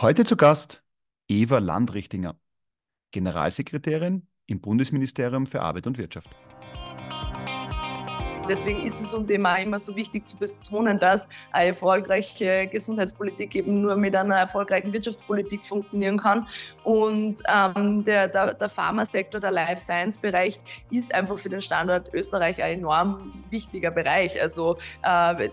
Heute zu Gast Eva Landrichtinger, Generalsekretärin im Bundesministerium für Arbeit und Wirtschaft. Deswegen ist es uns immer, immer so wichtig zu betonen, dass eine erfolgreiche Gesundheitspolitik eben nur mit einer erfolgreichen Wirtschaftspolitik funktionieren kann. Und ähm, der, der, der Pharmasektor, der Life Science Bereich ist einfach für den Standort Österreich ein enorm wichtiger Bereich. Also äh,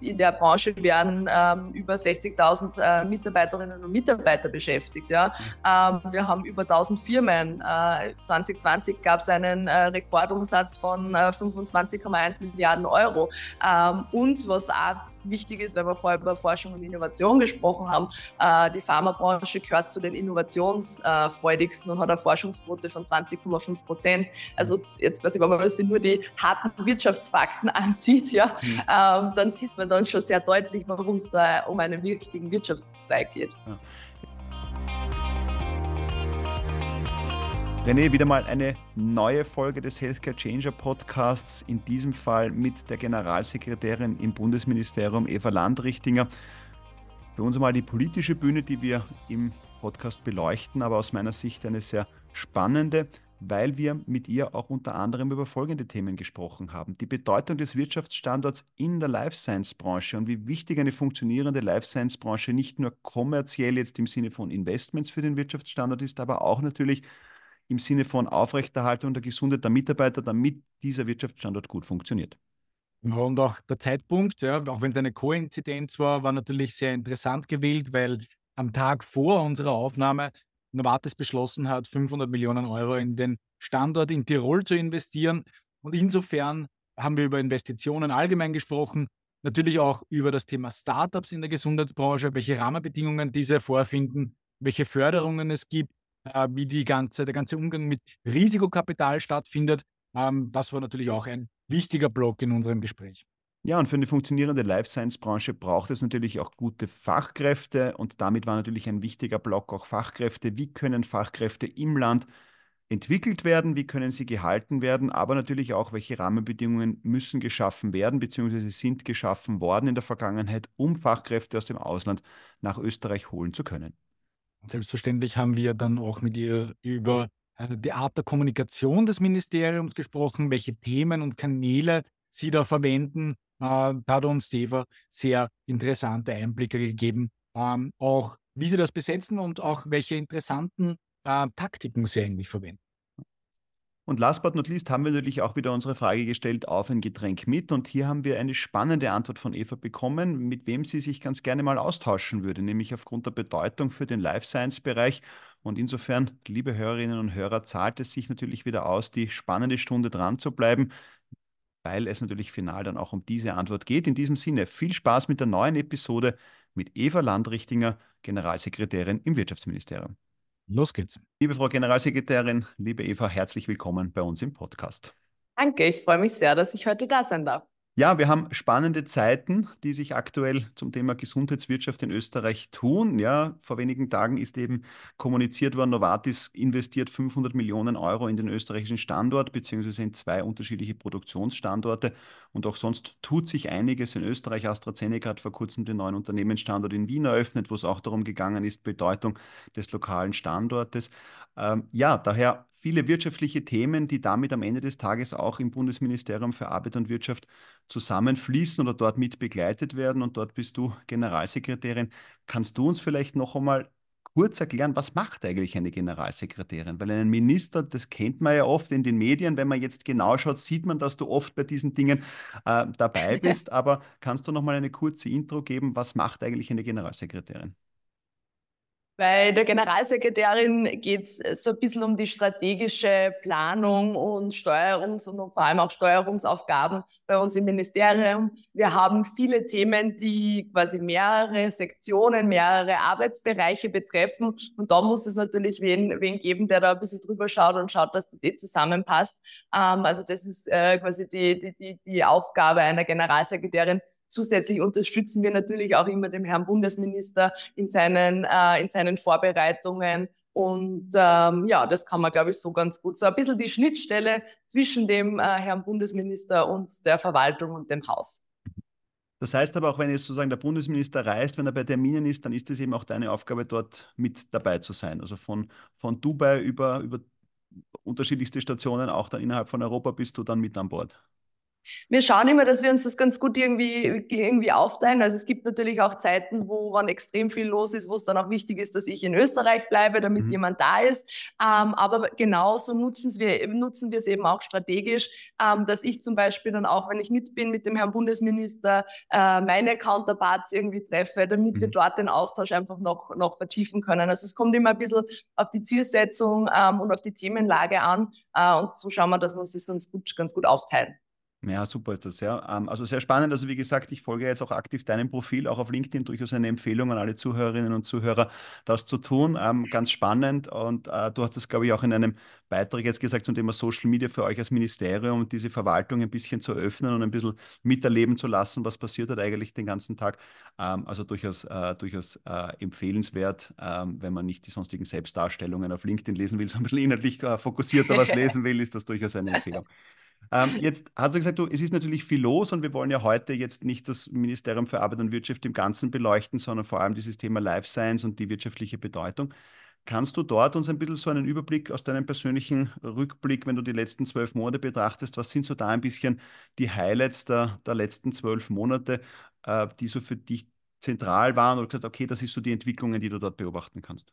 in der Branche werden ähm, über 60.000 äh, Mitarbeiterinnen und Mitarbeiter beschäftigt. Ja? Ähm, wir haben über 1000 Firmen. Äh, 2020 gab es einen äh, Rekordumsatz von 25,1 1 Milliarden Euro. Ähm, und was auch wichtig ist, weil wir vorher über Forschung und Innovation gesprochen haben, äh, die Pharmabranche gehört zu den innovationsfreudigsten und hat eine Forschungsquote von 20,5 Prozent. Also jetzt weiß ich, wenn man sich nur die harten Wirtschaftsfakten ansieht, ja, mhm. ähm, dann sieht man dann schon sehr deutlich, warum es da um einen wichtigen Wirtschaftszweig geht. Ja. René, wieder mal eine neue Folge des Healthcare Changer Podcasts, in diesem Fall mit der Generalsekretärin im Bundesministerium Eva Landrichtinger. Für uns einmal die politische Bühne, die wir im Podcast beleuchten, aber aus meiner Sicht eine sehr spannende, weil wir mit ihr auch unter anderem über folgende Themen gesprochen haben. Die Bedeutung des Wirtschaftsstandorts in der Life Science Branche und wie wichtig eine funktionierende Life Science Branche nicht nur kommerziell jetzt im Sinne von Investments für den Wirtschaftsstandort ist, aber auch natürlich im Sinne von Aufrechterhaltung der Gesundheit der Mitarbeiter, damit dieser Wirtschaftsstandort gut funktioniert. Ja, und auch der Zeitpunkt, ja, auch wenn es eine Koinzidenz war, war natürlich sehr interessant gewählt, weil am Tag vor unserer Aufnahme Novartis beschlossen hat, 500 Millionen Euro in den Standort in Tirol zu investieren. Und insofern haben wir über Investitionen allgemein gesprochen, natürlich auch über das Thema Startups in der Gesundheitsbranche, welche Rahmenbedingungen diese vorfinden, welche Förderungen es gibt äh, wie die ganze, der ganze Umgang mit Risikokapital stattfindet. Ähm, das war natürlich auch ein wichtiger Block in unserem Gespräch. Ja, und für eine funktionierende Life Science Branche braucht es natürlich auch gute Fachkräfte und damit war natürlich ein wichtiger Block auch Fachkräfte. Wie können Fachkräfte im Land entwickelt werden, wie können sie gehalten werden, aber natürlich auch, welche Rahmenbedingungen müssen geschaffen werden, beziehungsweise sind geschaffen worden in der Vergangenheit, um Fachkräfte aus dem Ausland nach Österreich holen zu können. Selbstverständlich haben wir dann auch mit ihr über äh, die Art der Kommunikation des Ministeriums gesprochen, welche Themen und Kanäle sie da verwenden. Äh, da hat uns Steva sehr interessante Einblicke gegeben, ähm, auch wie sie das besetzen und auch welche interessanten äh, Taktiken sie eigentlich verwenden. Und last but not least haben wir natürlich auch wieder unsere Frage gestellt, auf ein Getränk mit. Und hier haben wir eine spannende Antwort von Eva bekommen, mit wem sie sich ganz gerne mal austauschen würde, nämlich aufgrund der Bedeutung für den Life Science-Bereich. Und insofern, liebe Hörerinnen und Hörer, zahlt es sich natürlich wieder aus, die spannende Stunde dran zu bleiben, weil es natürlich final dann auch um diese Antwort geht. In diesem Sinne, viel Spaß mit der neuen Episode mit Eva Landrichtinger, Generalsekretärin im Wirtschaftsministerium. Los geht's. Liebe Frau Generalsekretärin, liebe Eva, herzlich willkommen bei uns im Podcast. Danke, ich freue mich sehr, dass ich heute da sein darf. Ja, wir haben spannende Zeiten, die sich aktuell zum Thema Gesundheitswirtschaft in Österreich tun. Ja, vor wenigen Tagen ist eben kommuniziert worden, Novartis investiert 500 Millionen Euro in den österreichischen Standort beziehungsweise in zwei unterschiedliche Produktionsstandorte. Und auch sonst tut sich einiges in Österreich. AstraZeneca hat vor kurzem den neuen Unternehmensstandort in Wien eröffnet, wo es auch darum gegangen ist, Bedeutung des lokalen Standortes. Ähm, ja, daher viele wirtschaftliche Themen, die damit am Ende des Tages auch im Bundesministerium für Arbeit und Wirtschaft zusammenfließen oder dort mit begleitet werden. Und dort bist du Generalsekretärin. Kannst du uns vielleicht noch einmal kurz erklären, was macht eigentlich eine Generalsekretärin? Weil einen Minister, das kennt man ja oft in den Medien, wenn man jetzt genau schaut, sieht man, dass du oft bei diesen Dingen äh, dabei bist. Aber kannst du noch mal eine kurze Intro geben, was macht eigentlich eine Generalsekretärin? Bei der Generalsekretärin geht es so ein bisschen um die strategische Planung und Steuerungs- und vor allem auch Steuerungsaufgaben bei uns im Ministerium. Wir haben viele Themen, die quasi mehrere Sektionen, mehrere Arbeitsbereiche betreffen. Und da muss es natürlich wen, wen geben, der da ein bisschen drüber schaut und schaut, dass das eh zusammenpasst. Ähm, also das ist äh, quasi die, die, die, die Aufgabe einer Generalsekretärin, Zusätzlich unterstützen wir natürlich auch immer den Herrn Bundesminister in seinen, äh, in seinen Vorbereitungen. Und ähm, ja, das kann man, glaube ich, so ganz gut. So ein bisschen die Schnittstelle zwischen dem äh, Herrn Bundesminister und der Verwaltung und dem Haus. Das heißt aber auch, wenn jetzt sozusagen der Bundesminister reist, wenn er bei Terminen ist, dann ist es eben auch deine Aufgabe, dort mit dabei zu sein. Also von, von Dubai über, über unterschiedlichste Stationen, auch dann innerhalb von Europa bist du dann mit an Bord wir schauen immer, dass wir uns das ganz gut irgendwie, irgendwie aufteilen. Also es gibt natürlich auch Zeiten, wo wann extrem viel los ist, wo es dann auch wichtig ist, dass ich in Österreich bleibe, damit mhm. jemand da ist. Ähm, aber genauso nutzen wir, nutzen wir es eben auch strategisch, ähm, dass ich zum Beispiel dann auch, wenn ich mit bin mit dem Herrn Bundesminister, äh, meine Counterparts irgendwie treffe, damit mhm. wir dort den Austausch einfach noch, noch vertiefen können. Also es kommt immer ein bisschen auf die Zielsetzung ähm, und auf die Themenlage an. Äh, und so schauen wir, dass wir uns das ganz gut, ganz gut aufteilen. Ja, super ist das, ja. Ähm, also sehr spannend. Also wie gesagt, ich folge jetzt auch aktiv deinem Profil, auch auf LinkedIn durchaus eine Empfehlung an alle Zuhörerinnen und Zuhörer, das zu tun. Ähm, ganz spannend. Und äh, du hast das, glaube ich, auch in einem Beitrag jetzt gesagt zum Thema Social Media für euch als Ministerium, diese Verwaltung ein bisschen zu öffnen und ein bisschen miterleben zu lassen, was passiert hat eigentlich den ganzen Tag. Ähm, also durchaus, äh, durchaus äh, empfehlenswert, wenn man nicht die sonstigen Selbstdarstellungen auf LinkedIn lesen will, sondern ein bisschen inhaltlich fokussierter was lesen will, ist das durchaus eine Empfehlung. Ähm, jetzt hast du gesagt, du, es ist natürlich viel los und wir wollen ja heute jetzt nicht das Ministerium für Arbeit und Wirtschaft im Ganzen beleuchten, sondern vor allem dieses Thema Life Science und die wirtschaftliche Bedeutung. Kannst du dort uns ein bisschen so einen Überblick aus deinem persönlichen Rückblick, wenn du die letzten zwölf Monate betrachtest, was sind so da ein bisschen die Highlights der, der letzten zwölf Monate, äh, die so für dich zentral waren oder gesagt, okay, das ist so die Entwicklungen, die du dort beobachten kannst?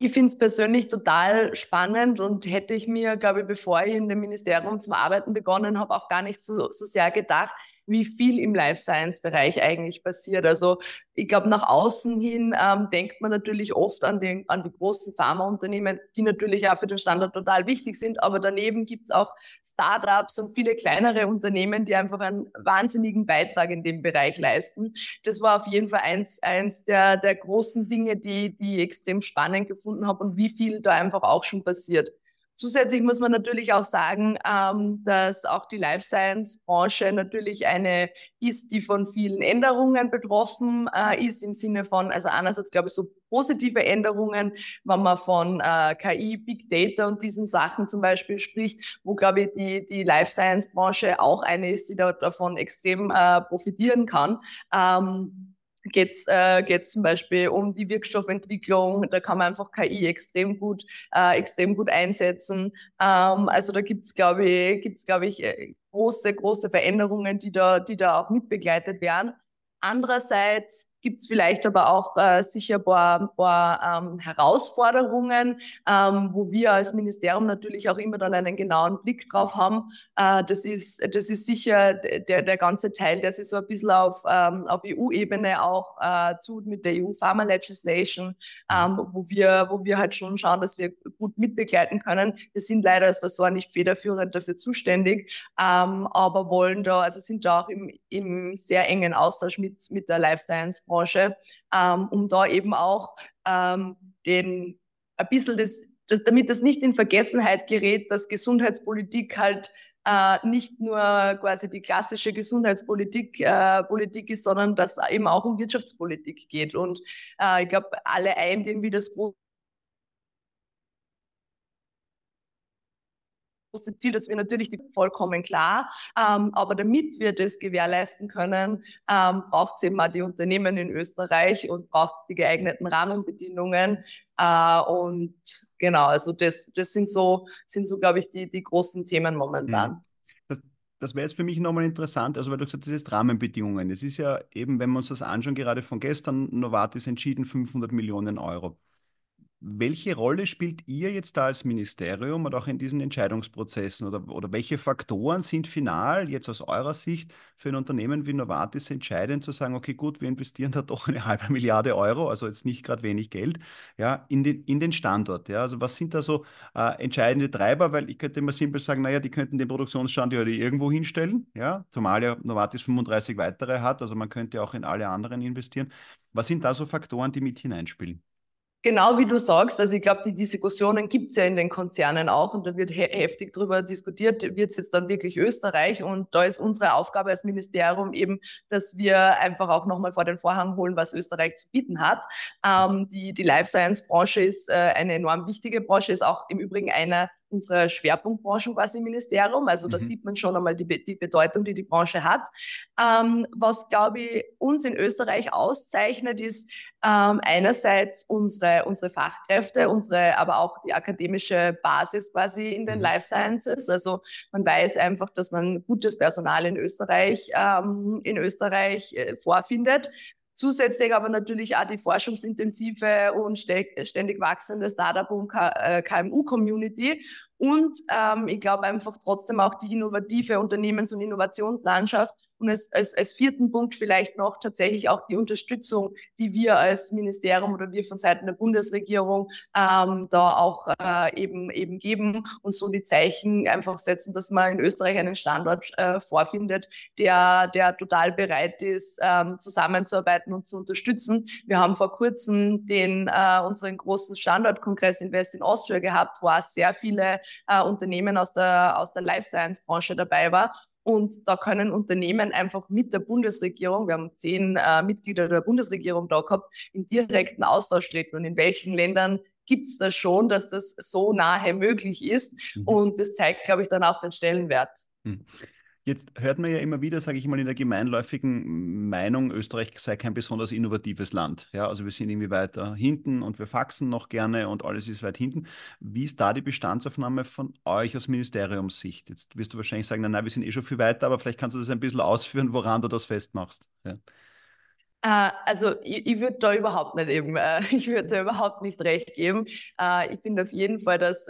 Ich finde es persönlich total spannend und hätte ich mir, glaube ich, bevor ich in dem Ministerium zum Arbeiten begonnen habe, auch gar nicht so, so sehr gedacht, wie viel im Life Science Bereich eigentlich passiert. Also ich glaube, nach außen hin ähm, denkt man natürlich oft an, den, an die großen Pharmaunternehmen, die natürlich auch für den Standort total wichtig sind, aber daneben gibt es auch Startups und viele kleinere Unternehmen, die einfach einen wahnsinnigen Beitrag in dem Bereich leisten. Das war auf jeden Fall eins, eins der, der großen Dinge, die, die ich extrem spannend gefunden habe und wie viel da einfach auch schon passiert. Zusätzlich muss man natürlich auch sagen, ähm, dass auch die Life Science Branche natürlich eine ist, die von vielen Änderungen betroffen äh, ist, im Sinne von, also einerseits glaube ich so positive Änderungen, wenn man von äh, KI, Big Data und diesen Sachen zum Beispiel spricht, wo glaube ich die, die Life Science Branche auch eine ist, die da, davon extrem äh, profitieren kann. Ähm, geht es äh, zum Beispiel um die Wirkstoffentwicklung. Da kann man einfach KI extrem gut, äh, extrem gut einsetzen. Ähm, also da gibt es, glaube ich, gibt's, glaub ich, äh, große, große Veränderungen, die da, die da auch mitbegleitet werden. Andererseits gibt es vielleicht aber auch äh, sicher ein paar, paar ähm, Herausforderungen, ähm, wo wir als Ministerium natürlich auch immer dann einen genauen Blick drauf haben. Äh, das, ist, das ist sicher der, der ganze Teil, der sich so ein bisschen auf, ähm, auf EU-Ebene auch äh, tut mit der EU Pharma Legislation, ähm, wo, wir, wo wir halt schon schauen, dass wir gut mitbegleiten können. Wir sind leider als Ressort nicht federführend dafür zuständig, ähm, aber wollen da, also sind da auch im, im sehr engen Austausch mit, mit der Life Science Branche, ähm, um da eben auch ähm, den ein bisschen das, das, damit das nicht in Vergessenheit gerät, dass Gesundheitspolitik halt äh, nicht nur quasi die klassische Gesundheitspolitik äh, Politik ist, sondern dass eben auch um Wirtschaftspolitik geht. Und äh, ich glaube, alle eint irgendwie das große große Ziel, das wir natürlich vollkommen klar. Ähm, aber damit wir das gewährleisten können, ähm, braucht es eben auch die Unternehmen in Österreich und braucht es die geeigneten Rahmenbedingungen. Äh, und genau, also das, das sind so, sind so, glaube ich, die, die großen Themen momentan. Mhm. Das wäre jetzt für mich nochmal interessant, also weil du gesagt hast, das ist Rahmenbedingungen. Es ist ja eben, wenn wir uns das anschauen, gerade von gestern, Novartis entschieden 500 Millionen Euro. Welche Rolle spielt ihr jetzt da als Ministerium und auch in diesen Entscheidungsprozessen oder, oder welche Faktoren sind final jetzt aus eurer Sicht für ein Unternehmen wie Novartis entscheidend zu sagen, okay, gut, wir investieren da doch eine halbe Milliarde Euro, also jetzt nicht gerade wenig Geld, ja, in den, in den Standort. Ja? Also was sind da so äh, entscheidende Treiber? Weil ich könnte immer simpel sagen, naja, die könnten den Produktionsstandort irgendwo hinstellen, ja, zumal ja Novartis 35 weitere hat, also man könnte auch in alle anderen investieren. Was sind da so Faktoren, die mit hineinspielen? Genau wie du sagst, also ich glaube, die Diskussionen gibt es ja in den Konzernen auch und da wird he heftig darüber diskutiert, wird es jetzt dann wirklich Österreich und da ist unsere Aufgabe als Ministerium eben, dass wir einfach auch nochmal vor den Vorhang holen, was Österreich zu bieten hat. Ähm, die die Life Science Branche ist äh, eine enorm wichtige Branche, ist auch im Übrigen einer unsere Schwerpunktbranchen quasi im Ministerium. Also mhm. da sieht man schon einmal die, die Bedeutung, die die Branche hat. Ähm, was, glaube ich, uns in Österreich auszeichnet, ist ähm, einerseits unsere, unsere Fachkräfte, unsere, aber auch die akademische Basis quasi in den mhm. Life Sciences. Also man weiß einfach, dass man gutes Personal in Österreich, ähm, in Österreich äh, vorfindet. Zusätzlich aber natürlich auch die forschungsintensive und ständig wachsende Startup- und KMU-Community. Und ähm, ich glaube einfach trotzdem auch die innovative Unternehmens- und Innovationslandschaft und als, als, als vierten Punkt vielleicht noch tatsächlich auch die Unterstützung, die wir als Ministerium oder wir von Seiten der Bundesregierung ähm, da auch äh, eben, eben geben und so die Zeichen einfach setzen, dass man in Österreich einen Standort äh, vorfindet, der, der total bereit ist, ähm, zusammenzuarbeiten und zu unterstützen. Wir haben vor kurzem den, äh, unseren großen Standortkongress Invest in Austria gehabt, wo auch sehr viele äh, Unternehmen aus der, aus der Life Science Branche dabei war und da können Unternehmen einfach mit der Bundesregierung, wir haben zehn äh, Mitglieder der Bundesregierung da gehabt, in direkten Austausch treten. Und in welchen Ländern gibt es das schon, dass das so nahe möglich ist? Mhm. Und das zeigt, glaube ich, dann auch den Stellenwert. Mhm. Jetzt hört man ja immer wieder, sage ich mal, in der gemeinläufigen Meinung, Österreich sei kein besonders innovatives Land. Ja, also wir sind irgendwie weiter hinten und wir faxen noch gerne und alles ist weit hinten. Wie ist da die Bestandsaufnahme von euch aus Ministeriumssicht? Jetzt wirst du wahrscheinlich sagen, nein, nein, wir sind eh schon viel weiter, aber vielleicht kannst du das ein bisschen ausführen, woran du das festmachst. Ja. Äh, also ich, ich würde da überhaupt nicht eben, äh, ich würde da überhaupt nicht recht geben. Äh, ich finde auf jeden Fall, dass,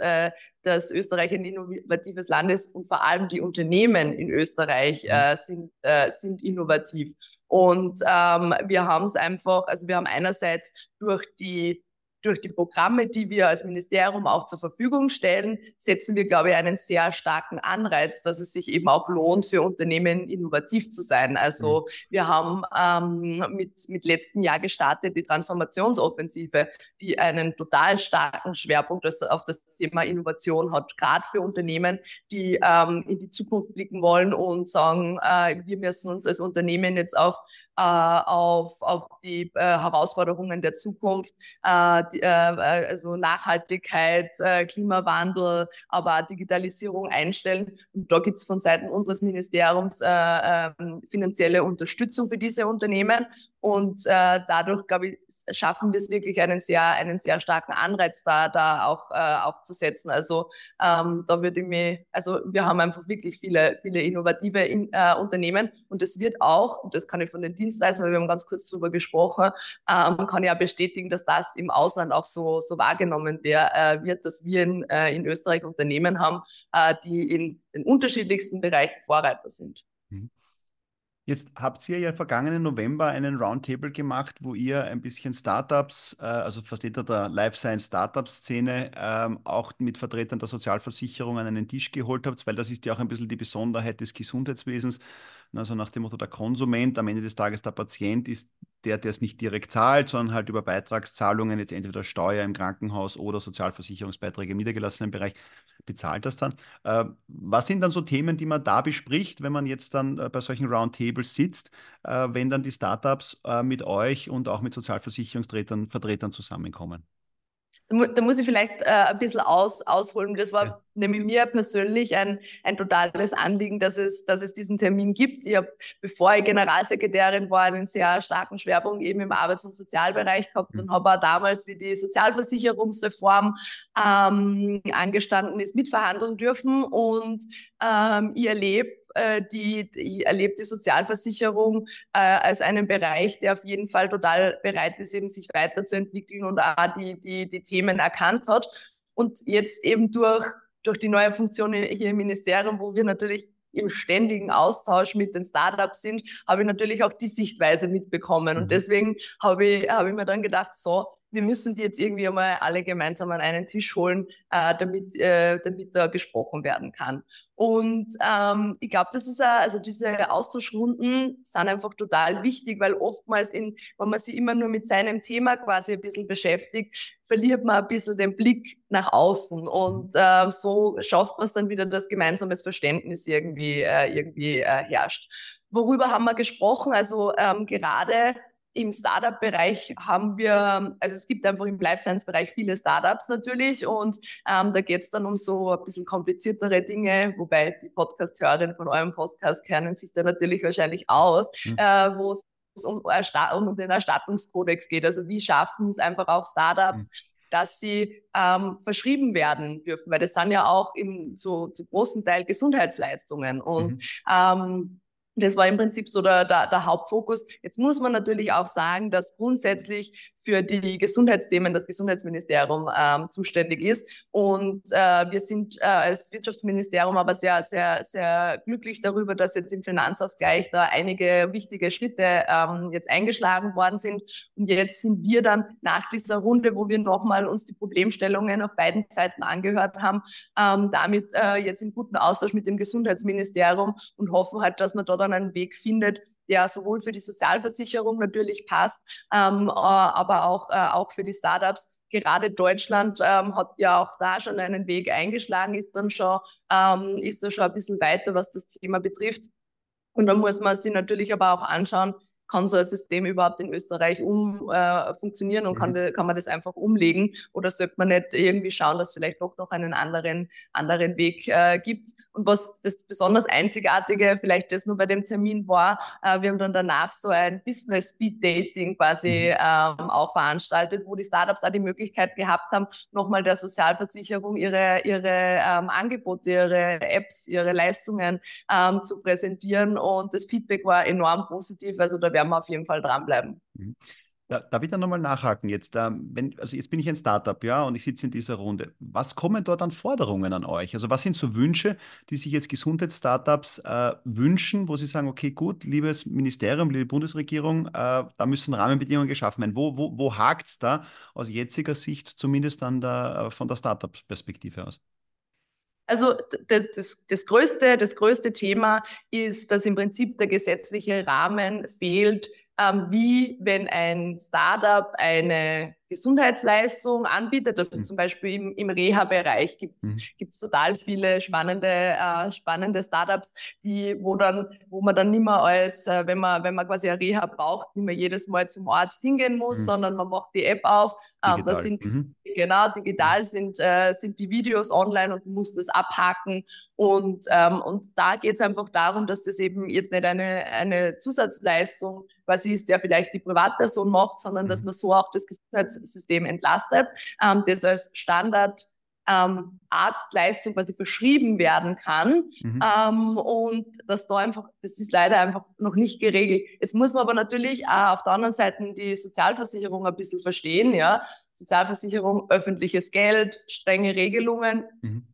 dass Österreich ein innovatives Land ist und vor allem die Unternehmen in Österreich mhm. sind, sind innovativ. Und ähm, wir haben es einfach, also wir haben einerseits durch die durch die Programme, die wir als Ministerium auch zur Verfügung stellen, setzen wir, glaube ich, einen sehr starken Anreiz, dass es sich eben auch lohnt, für Unternehmen innovativ zu sein. Also mhm. wir haben ähm, mit, mit letzten Jahr gestartet die Transformationsoffensive, die einen total starken Schwerpunkt auf das Thema Innovation hat, gerade für Unternehmen, die ähm, in die Zukunft blicken wollen und sagen, äh, wir müssen uns als Unternehmen jetzt auch auf, auf die äh, Herausforderungen der Zukunft, äh, die, äh, also Nachhaltigkeit, äh, Klimawandel, aber auch Digitalisierung einstellen. Und da gibt es von Seiten unseres Ministeriums äh, ähm, finanzielle Unterstützung für diese Unternehmen. Und äh, dadurch, glaube ich, schaffen wir es wirklich, einen sehr, einen sehr starken Anreiz da, da auch, äh, auch zu setzen. Also ähm, da würde ich mir, also wir haben einfach wirklich viele, viele innovative in, äh, Unternehmen und es wird auch, und das kann ich von den Dienstleistern, weil wir haben ganz kurz darüber gesprochen, ähm, kann auch bestätigen, dass das im Ausland auch so, so wahrgenommen wär, äh, wird, dass wir in, äh, in Österreich Unternehmen haben, äh, die in den unterschiedlichsten Bereichen Vorreiter sind. Mhm. Jetzt habt ihr ja vergangenen November einen Roundtable gemacht, wo ihr ein bisschen Startups, äh, also Vertreter der Life Science Startup-Szene, ähm, auch mit Vertretern der Sozialversicherung an einen Tisch geholt habt, weil das ist ja auch ein bisschen die Besonderheit des Gesundheitswesens. Also nach dem Motto, der Konsument, am Ende des Tages der Patient ist der, der es nicht direkt zahlt, sondern halt über Beitragszahlungen, jetzt entweder Steuer im Krankenhaus oder Sozialversicherungsbeiträge im niedergelassenen Bereich, bezahlt das dann. Äh, was sind dann so Themen, die man da bespricht, wenn man jetzt dann äh, bei solchen Roundtables sitzt, äh, wenn dann die Startups mit euch und auch mit Sozialversicherungsvertretern Vertretern zusammenkommen? Da muss ich vielleicht äh, ein bisschen aus, ausholen. Das war ja. nämlich mir persönlich ein, ein totales Anliegen, dass es, dass es diesen Termin gibt. Ich habe, bevor ich Generalsekretärin war, einen sehr starken Schwerpunkt eben im Arbeits- und Sozialbereich gehabt mhm. und habe auch damals, wie die Sozialversicherungsreform ähm, angestanden ist, mitverhandeln dürfen. Und ähm, ich erlebe äh, die, die erlebt die Sozialversicherung äh, als einen Bereich, der auf jeden Fall total bereit ist, eben sich weiterzuentwickeln und auch die, die, die Themen erkannt hat. Und jetzt eben durch, durch die neue Funktion hier im Ministerium, wo wir natürlich im ständigen Austausch mit den Startups sind, habe ich natürlich auch die Sichtweise mitbekommen. Und mhm. deswegen habe ich, habe ich mir dann gedacht, so, wir müssen die jetzt irgendwie einmal alle gemeinsam an einen Tisch holen, äh, damit, äh, damit da gesprochen werden kann. Und ähm, ich glaube, das ist auch, also diese Austauschrunden sind einfach total wichtig, weil oftmals, in, wenn man sich immer nur mit seinem Thema quasi ein bisschen beschäftigt, verliert man ein bisschen den Blick nach außen und äh, so schafft man es dann wieder, dass gemeinsames Verständnis irgendwie, äh, irgendwie äh, herrscht. Worüber haben wir gesprochen? Also ähm, gerade im Startup-Bereich haben wir, also es gibt einfach im Life Science-Bereich viele Startups natürlich und ähm, da geht es dann um so ein bisschen kompliziertere Dinge, wobei die Podcast-Hörerinnen von eurem Podcast kennen sich da natürlich wahrscheinlich aus, mhm. äh, wo es um, um, den Erstattungskodex geht. Also wie schaffen es einfach auch Startups, mhm dass sie ähm, verschrieben werden dürfen, weil das sind ja auch im, zu, zu großen Teil Gesundheitsleistungen. Und mhm. ähm, das war im Prinzip so der, der, der Hauptfokus. Jetzt muss man natürlich auch sagen, dass grundsätzlich für die Gesundheitsthemen das Gesundheitsministerium ähm, zuständig ist. Und äh, wir sind äh, als Wirtschaftsministerium aber sehr, sehr, sehr glücklich darüber, dass jetzt im Finanzausgleich da einige wichtige Schritte ähm, jetzt eingeschlagen worden sind. Und jetzt sind wir dann nach dieser Runde, wo wir nochmal uns die Problemstellungen auf beiden Seiten angehört haben, ähm, damit äh, jetzt im guten Austausch mit dem Gesundheitsministerium und hoffen halt, dass man da dann einen Weg findet, der sowohl für die Sozialversicherung natürlich passt, ähm, äh, aber auch, äh, auch für die Startups. Gerade Deutschland ähm, hat ja auch da schon einen Weg eingeschlagen, ist dann schon, ähm, ist da schon ein bisschen weiter, was das Thema betrifft. Und da muss man sich natürlich aber auch anschauen, kann so ein System überhaupt in Österreich um äh, funktionieren und mhm. kann, kann man das einfach umlegen oder sollte man nicht irgendwie schauen, dass vielleicht doch noch einen anderen, anderen Weg äh, gibt. Und was das besonders Einzigartige vielleicht das nur bei dem Termin war, äh, wir haben dann danach so ein Business Speed Dating quasi mhm. ähm, auch veranstaltet, wo die Startups auch die Möglichkeit gehabt haben, nochmal der Sozialversicherung ihre, ihre ähm, Angebote, ihre Apps, ihre Leistungen ähm, zu präsentieren und das Feedback war enorm positiv. Also da werden wir auf jeden Fall dranbleiben. Mhm. Da, darf ich da nochmal nachhaken jetzt? Wenn, also jetzt bin ich ein Startup, ja, und ich sitze in dieser Runde. Was kommen dort an Forderungen an euch? Also was sind so Wünsche, die sich jetzt Gesundheitsstartups äh, wünschen, wo sie sagen, okay, gut, liebes Ministerium, liebe Bundesregierung, äh, da müssen Rahmenbedingungen geschaffen werden. Wo, wo, wo hakt es da aus jetziger Sicht zumindest an der, äh, von der Startup-Perspektive aus? Also das, das, das, größte, das größte Thema ist, dass im Prinzip der gesetzliche Rahmen fehlt, ähm, wie wenn ein Startup eine Gesundheitsleistung anbietet. Also mhm. zum Beispiel im, im Reha-Bereich gibt es mhm. total viele spannende, äh, spannende Startups, die, wo dann, wo man dann nicht mehr als, äh, wenn man, wenn man quasi eine Reha braucht, nicht mehr jedes Mal zum Arzt hingehen muss, mhm. sondern man macht die App auf. Ähm, das sind mhm. genau digital sind, äh, sind die Videos online und muss das abhaken. Und, ähm, und da geht es einfach darum, dass das eben jetzt nicht eine, eine Zusatzleistung quasi ist, der vielleicht die Privatperson macht, sondern dass mhm. man so auch das Gesundheitssystem entlastet, ähm, das als Standard ähm, Arztleistung quasi verschrieben werden kann. Mhm. Ähm, und das da einfach, das ist leider einfach noch nicht geregelt. Jetzt muss man aber natürlich auch auf der anderen Seite die Sozialversicherung ein bisschen verstehen, ja. Sozialversicherung, öffentliches Geld, strenge Regelungen, mhm.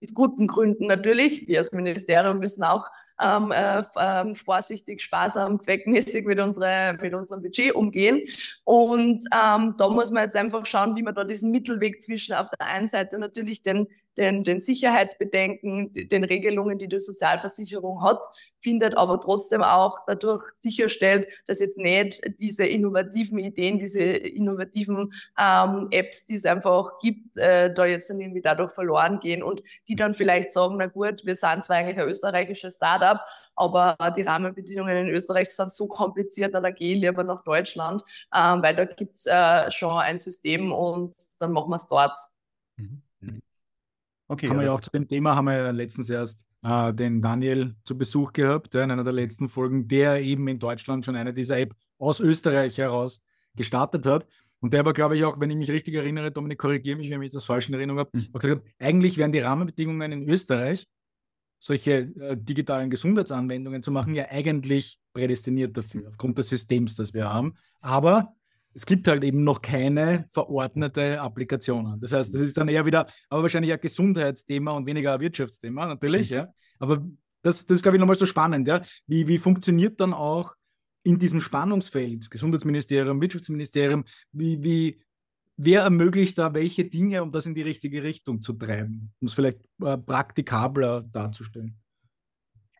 Mit, guten Gründen natürlich. Wir als Ministerium müssen auch ähm, äh, ähm, vorsichtig, sparsam, zweckmäßig mit, unsere, mit unserem Budget umgehen. Und ähm, da muss man jetzt einfach schauen, wie man da diesen Mittelweg zwischen auf der einen Seite natürlich den den, den Sicherheitsbedenken, den Regelungen, die die Sozialversicherung hat, findet, aber trotzdem auch dadurch sicherstellt, dass jetzt nicht diese innovativen Ideen, diese innovativen ähm, Apps, die es einfach gibt, äh, da jetzt dann irgendwie dadurch verloren gehen und die dann vielleicht sagen, na gut, wir sind zwar eigentlich ein österreichisches Startup, aber die Rahmenbedingungen in Österreich sind so kompliziert, da gehe ich lieber nach Deutschland, ähm, weil da gibt es äh, schon ein System und dann machen wir es dort. Mhm. Okay. Haben wir ja auch zu dem Thema, haben wir ja letztens erst äh, den Daniel zu Besuch gehabt, ja, in einer der letzten Folgen, der eben in Deutschland schon eine dieser App aus Österreich heraus gestartet hat. Und der aber, glaube ich, auch, wenn ich mich richtig erinnere, Dominik, korrigiere mich, wenn ich das falsch in Erinnerung habe, mhm. gesagt, eigentlich wären die Rahmenbedingungen in Österreich, solche äh, digitalen Gesundheitsanwendungen zu machen, ja eigentlich prädestiniert dafür, aufgrund des Systems, das wir haben. Aber es gibt halt eben noch keine verordnete Applikationen. Das heißt, das ist dann eher wieder, aber wahrscheinlich ein Gesundheitsthema und weniger ein Wirtschaftsthema, natürlich, mhm. ja. Aber das, das ist, glaube ich, nochmal so spannend, ja. Wie, wie funktioniert dann auch in diesem Spannungsfeld, Gesundheitsministerium, Wirtschaftsministerium, wie, wie, wer ermöglicht da welche Dinge, um das in die richtige Richtung zu treiben, um es vielleicht äh, praktikabler darzustellen?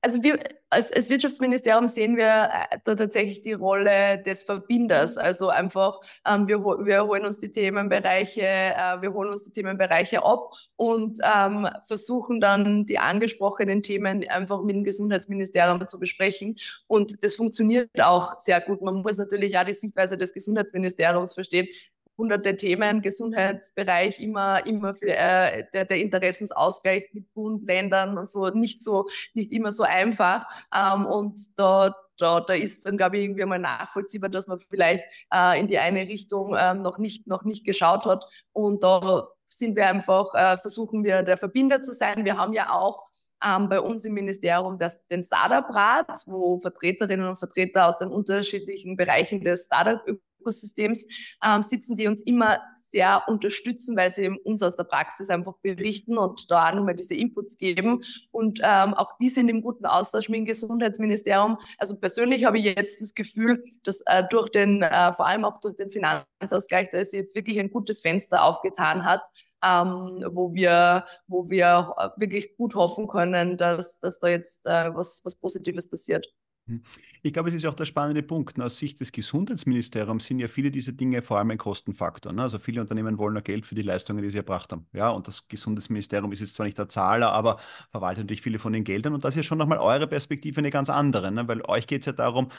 Also wir als, als Wirtschaftsministerium sehen wir äh, da tatsächlich die Rolle des Verbinders. Also einfach, ähm, wir, wir holen uns die Themenbereiche, äh, wir holen uns die Themenbereiche ab und ähm, versuchen dann die angesprochenen Themen einfach mit dem Gesundheitsministerium zu besprechen. Und das funktioniert auch sehr gut. Man muss natürlich auch die Sichtweise des Gesundheitsministeriums verstehen hunderte Themen, Gesundheitsbereich, immer, immer für äh, der, der Interessensausgleich mit Bund, Ländern und so, nicht so, nicht immer so einfach. Ähm, und da, da, da ist dann, glaube ich, irgendwie mal nachvollziehbar, dass man vielleicht äh, in die eine Richtung äh, noch, nicht, noch nicht geschaut hat. Und da sind wir einfach, äh, versuchen wir der Verbinder zu sein. Wir haben ja auch ähm, bei uns im Ministerium das, den Startup-Rat, wo Vertreterinnen und Vertreter aus den unterschiedlichen Bereichen des Startup Ökosystems ähm, sitzen, die uns immer sehr unterstützen, weil sie uns aus der Praxis einfach berichten und da nochmal diese Inputs geben. Und ähm, auch die sind im guten Austausch mit dem Gesundheitsministerium. Also persönlich habe ich jetzt das Gefühl, dass äh, durch den, äh, vor allem auch durch den Finanzausgleich, da ist jetzt wirklich ein gutes Fenster aufgetan hat, ähm, wo wir, wo wir wirklich gut hoffen können, dass, dass da jetzt äh, was, was Positives passiert. Hm. Ich glaube, es ist auch der spannende Punkt. Aus Sicht des Gesundheitsministeriums sind ja viele dieser Dinge vor allem ein Kostenfaktor. Ne? Also viele Unternehmen wollen ja Geld für die Leistungen, die sie erbracht haben. Ja, und das Gesundheitsministerium ist jetzt zwar nicht der Zahler, aber verwaltet natürlich viele von den Geldern. Und das ist ja schon nochmal eure Perspektive eine ganz andere, ne? weil euch geht es ja darum,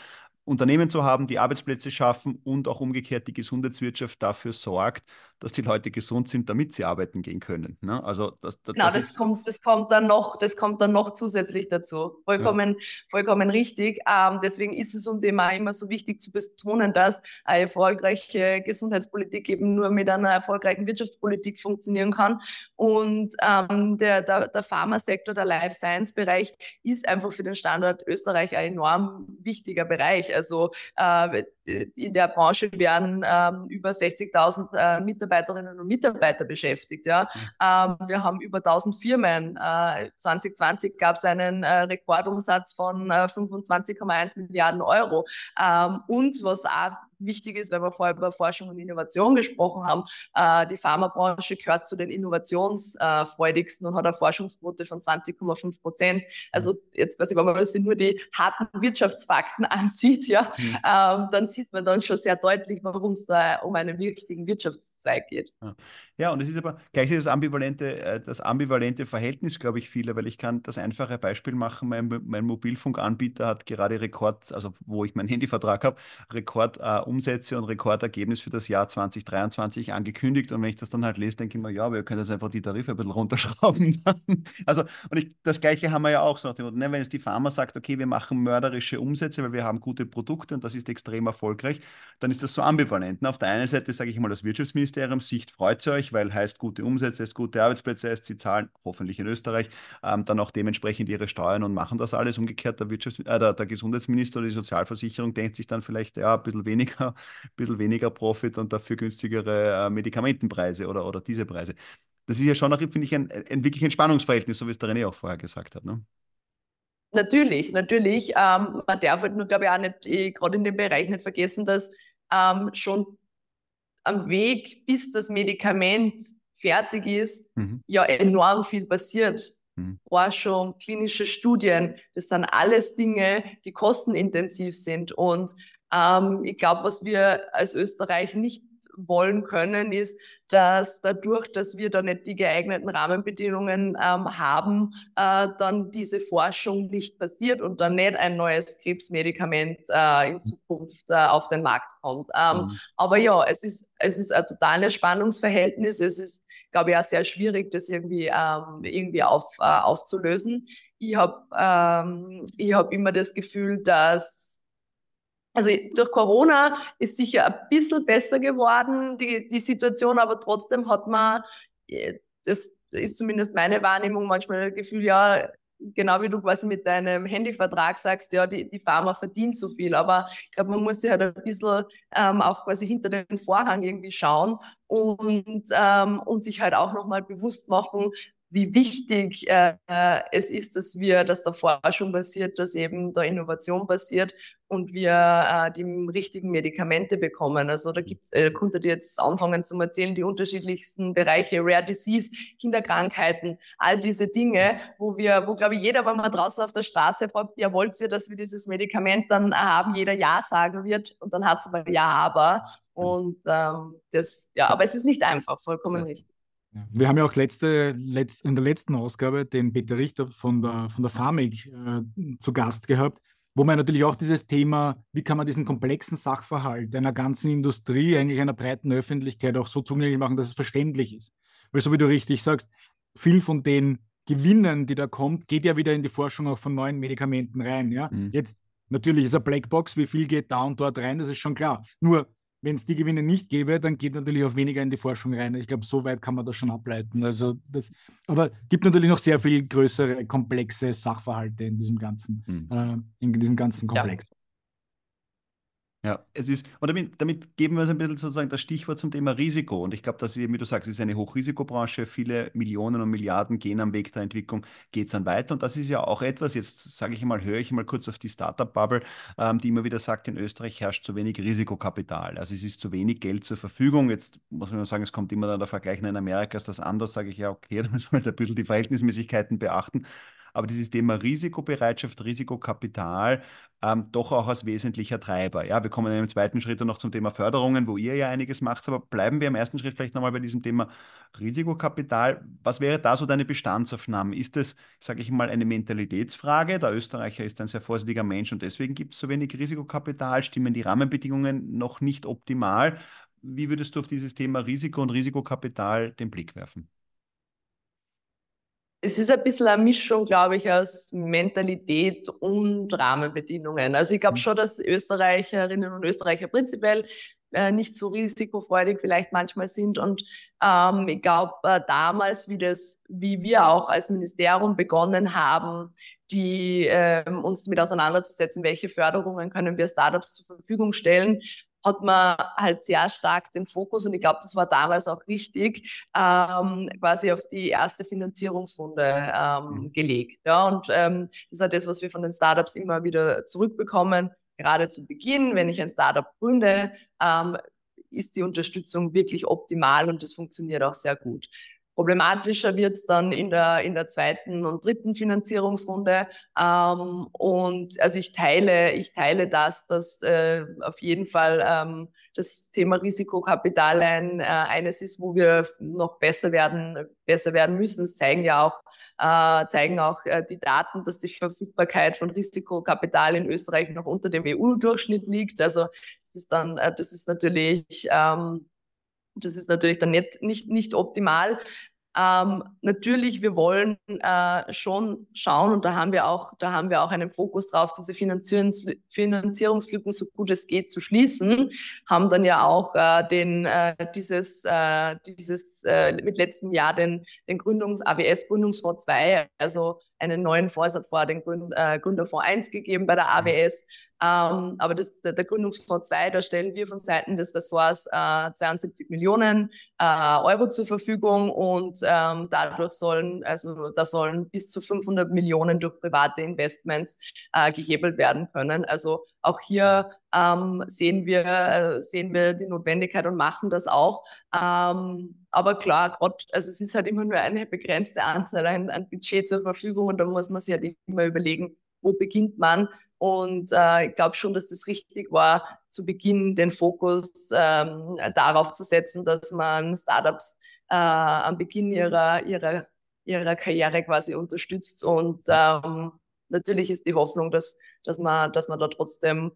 Unternehmen zu haben, die Arbeitsplätze schaffen und auch umgekehrt die Gesundheitswirtschaft dafür sorgt, dass die Leute gesund sind, damit sie arbeiten gehen können. Ne? Also das, das, genau, das, das kommt, das kommt dann noch, das kommt dann noch zusätzlich dazu. Vollkommen, ja. vollkommen richtig. Ähm, deswegen ist es uns immer, immer so wichtig zu betonen, dass eine erfolgreiche Gesundheitspolitik eben nur mit einer erfolgreichen Wirtschaftspolitik funktionieren kann. Und ähm, der, der, der Pharmasektor, der Life Science Bereich ist einfach für den Standort Österreich ein enorm wichtiger Bereich. Also äh, in der Branche werden ähm, über 60.000 äh, Mitarbeiterinnen und Mitarbeiter beschäftigt. Ja. Mhm. Ähm, wir haben über 1000 Firmen. Äh, 2020 gab es einen äh, Rekordumsatz von 25,1 äh, Milliarden Euro. Ähm, und was auch wichtig ist, weil wir vorher über Forschung und Innovation gesprochen haben. Äh, die Pharmabranche gehört zu den innovationsfreudigsten und hat eine Forschungsquote von 20,5 Prozent. Also jetzt quasi, wenn man sich nur die harten Wirtschaftsfakten ansieht, ja, mhm. ähm, dann sieht man dann schon sehr deutlich, warum es da um einen wichtigen Wirtschaftszweig geht. Ja. Ja, und es ist aber gleichzeitig das ambivalente, äh, das ambivalente Verhältnis, glaube ich, vieler, weil ich kann das einfache Beispiel machen, mein, mein Mobilfunkanbieter hat gerade Rekord, also wo ich meinen Handyvertrag habe, Rekordumsätze äh, und Rekordergebnis für das Jahr 2023 angekündigt. Und wenn ich das dann halt lese, denke ich mir, ja, wir können jetzt einfach die Tarife ein bisschen runterschrauben. also, und ich, das Gleiche haben wir ja auch so, ne, wenn jetzt die Pharma sagt, okay, wir machen mörderische Umsätze, weil wir haben gute Produkte und das ist extrem erfolgreich, dann ist das so ambivalent. Ne? Auf der einen Seite sage ich mal, das Wirtschaftsministerium, Sicht freut euch, weil heißt gute Umsätze, heißt gute Arbeitsplätze, heißt sie zahlen hoffentlich in Österreich ähm, dann auch dementsprechend ihre Steuern und machen das alles. Umgekehrt der, Wirtschafts äh, der, der Gesundheitsminister oder die Sozialversicherung denkt sich dann vielleicht ja ein bisschen weniger, ein bisschen weniger Profit und dafür günstigere äh, Medikamentenpreise oder, oder diese Preise. Das ist ja schon, finde ich, ein, ein wirklich ein Spannungsverhältnis, so wie es der René auch vorher gesagt hat. Ne? Natürlich, natürlich. Ähm, man darf halt nur, glaube ich, auch nicht, eh, gerade in dem Bereich nicht vergessen, dass ähm, schon am Weg, bis das Medikament fertig ist, mhm. ja enorm viel passiert. Mhm. Forschung, klinische Studien, das sind alles Dinge, die kostenintensiv sind. Und ähm, ich glaube, was wir als Österreich nicht wollen können, ist, dass dadurch, dass wir da nicht die geeigneten Rahmenbedingungen ähm, haben, äh, dann diese Forschung nicht passiert und dann nicht ein neues Krebsmedikament äh, in Zukunft äh, auf den Markt kommt. Ähm, mhm. Aber ja, es ist, es ist ein totales Spannungsverhältnis. Es ist, glaube ich, auch sehr schwierig, das irgendwie, ähm, irgendwie auf, äh, aufzulösen. Ich habe ähm, ich hab immer das Gefühl, dass also durch Corona ist sicher ein bisschen besser geworden, die, die Situation, aber trotzdem hat man, äh, das ist zumindest meine Wahrnehmung, manchmal das Gefühl, ja, genau wie du quasi mit deinem Handyvertrag sagst, ja, die, die Pharma verdient so viel. Aber ich glaube, man muss sich halt ein bisschen ähm, auch quasi hinter den Vorhang irgendwie schauen und, ähm, und sich halt auch nochmal bewusst machen, wie wichtig äh, es ist, dass wir, dass da Forschung passiert, dass eben da Innovation passiert und wir äh, die richtigen Medikamente bekommen. Also da gibt's, äh, konnte ihr jetzt anfangen zu erzählen, die unterschiedlichsten Bereiche, Rare Disease, Kinderkrankheiten, all diese Dinge, wo wir, wo glaube ich jeder, wenn man draußen auf der Straße fragt, ja wollt ihr, dass wir dieses Medikament dann haben, jeder Ja sagen wird und dann hat es aber Ja, aber. Und ähm, das, ja, aber es ist nicht einfach, vollkommen richtig. Wir haben ja auch letzte, letzt, in der letzten Ausgabe den Peter Richter von der, von der Pharmik äh, zu Gast gehabt, wo man natürlich auch dieses Thema, wie kann man diesen komplexen Sachverhalt einer ganzen Industrie, eigentlich einer breiten Öffentlichkeit auch so zugänglich machen, dass es verständlich ist. Weil so wie du richtig sagst, viel von den Gewinnen, die da kommt, geht ja wieder in die Forschung auch von neuen Medikamenten rein. Ja? Mhm. Jetzt natürlich ist eine Blackbox, wie viel geht da und dort rein, das ist schon klar. Nur wenn es die Gewinne nicht gäbe, dann geht natürlich auch weniger in die Forschung rein. Ich glaube, so weit kann man das schon ableiten. Also das, aber gibt natürlich noch sehr viel größere, komplexe Sachverhalte in diesem ganzen, hm. äh, in diesem ganzen Komplex. Ja. Ja, es ist, und damit, damit geben wir uns ein bisschen sozusagen das Stichwort zum Thema Risiko. Und ich glaube, dass eben, wie du sagst, ist eine Hochrisikobranche, viele Millionen und Milliarden gehen am Weg der Entwicklung, geht es dann weiter. Und das ist ja auch etwas, jetzt sage ich mal, höre ich mal kurz auf die Startup-Bubble, ähm, die immer wieder sagt, in Österreich herrscht zu wenig Risikokapital. Also es ist zu wenig Geld zur Verfügung. Jetzt muss man sagen, es kommt immer dann der Vergleich, in Amerika ist das anders, sage ich ja, okay, da müssen wir halt ein bisschen die Verhältnismäßigkeiten beachten aber dieses Thema Risikobereitschaft, Risikokapital ähm, doch auch als wesentlicher Treiber. Ja, wir kommen im zweiten Schritt dann noch zum Thema Förderungen, wo ihr ja einiges macht, aber bleiben wir im ersten Schritt vielleicht nochmal bei diesem Thema Risikokapital. Was wäre da so deine Bestandsaufnahme? Ist das, sage ich mal, eine Mentalitätsfrage? Der Österreicher ist ein sehr vorsichtiger Mensch und deswegen gibt es so wenig Risikokapital, stimmen die Rahmenbedingungen noch nicht optimal. Wie würdest du auf dieses Thema Risiko und Risikokapital den Blick werfen? Es ist ein bisschen eine Mischung, glaube ich, aus Mentalität und Rahmenbedingungen. Also ich glaube mhm. schon, dass Österreicherinnen und Österreicher prinzipiell äh, nicht so risikofreudig vielleicht manchmal sind. Und ähm, ich glaube, äh, damals, wie das, wie wir auch als Ministerium begonnen haben, die äh, uns damit auseinanderzusetzen, welche Förderungen können wir Startups zur Verfügung stellen, hat man halt sehr stark den Fokus, und ich glaube, das war damals auch richtig, ähm, quasi auf die erste Finanzierungsrunde ähm, mhm. gelegt. Ja, und ähm, das ist halt das, was wir von den Startups immer wieder zurückbekommen. Gerade zu Beginn, wenn ich ein Startup gründe, ähm, ist die Unterstützung wirklich optimal und das funktioniert auch sehr gut. Problematischer wird es dann in der, in der zweiten und dritten Finanzierungsrunde. Ähm, und also ich teile, ich teile das, dass äh, auf jeden Fall ähm, das Thema Risikokapital ein, äh, eines ist, wo wir noch besser werden, besser werden müssen. Es zeigen ja auch äh, zeigen auch äh, die Daten, dass die Verfügbarkeit von Risikokapital in Österreich noch unter dem EU-Durchschnitt liegt. Also das ist dann, äh, das ist natürlich ähm, das ist natürlich dann nicht, nicht, nicht optimal. Ähm, natürlich, wir wollen äh, schon schauen und da haben wir auch, da haben wir auch einen Fokus drauf, diese Finanzierungs Finanzierungslücken so gut es geht zu schließen. Haben dann ja auch äh, den, äh, dieses, äh, dieses äh, mit letztem Jahr den, den Gründungs AWS Gründungsfonds 2, also einen neuen Fonds hat vorher den Gründ, äh, Gründerfonds 1 gegeben bei der AWS. Ähm, aber das, der, der Gründungsfonds 2, da stellen wir von Seiten des Ressorts äh, 72 Millionen äh, Euro zur Verfügung und ähm, dadurch sollen, also da sollen bis zu 500 Millionen durch private Investments äh, gehebelt werden können. Also auch hier ähm, sehen, wir, äh, sehen wir die Notwendigkeit und machen das auch. Ähm, aber klar, grad, also es ist halt immer nur eine begrenzte Anzahl an, an Budget zur Verfügung und da muss man sich halt immer überlegen, wo beginnt man? Und äh, ich glaube schon, dass das richtig war, zu Beginn den Fokus ähm, darauf zu setzen, dass man Startups äh, am Beginn ihrer, ihrer, ihrer Karriere quasi unterstützt. Und ähm, natürlich ist die Hoffnung, dass, dass, man, dass man da trotzdem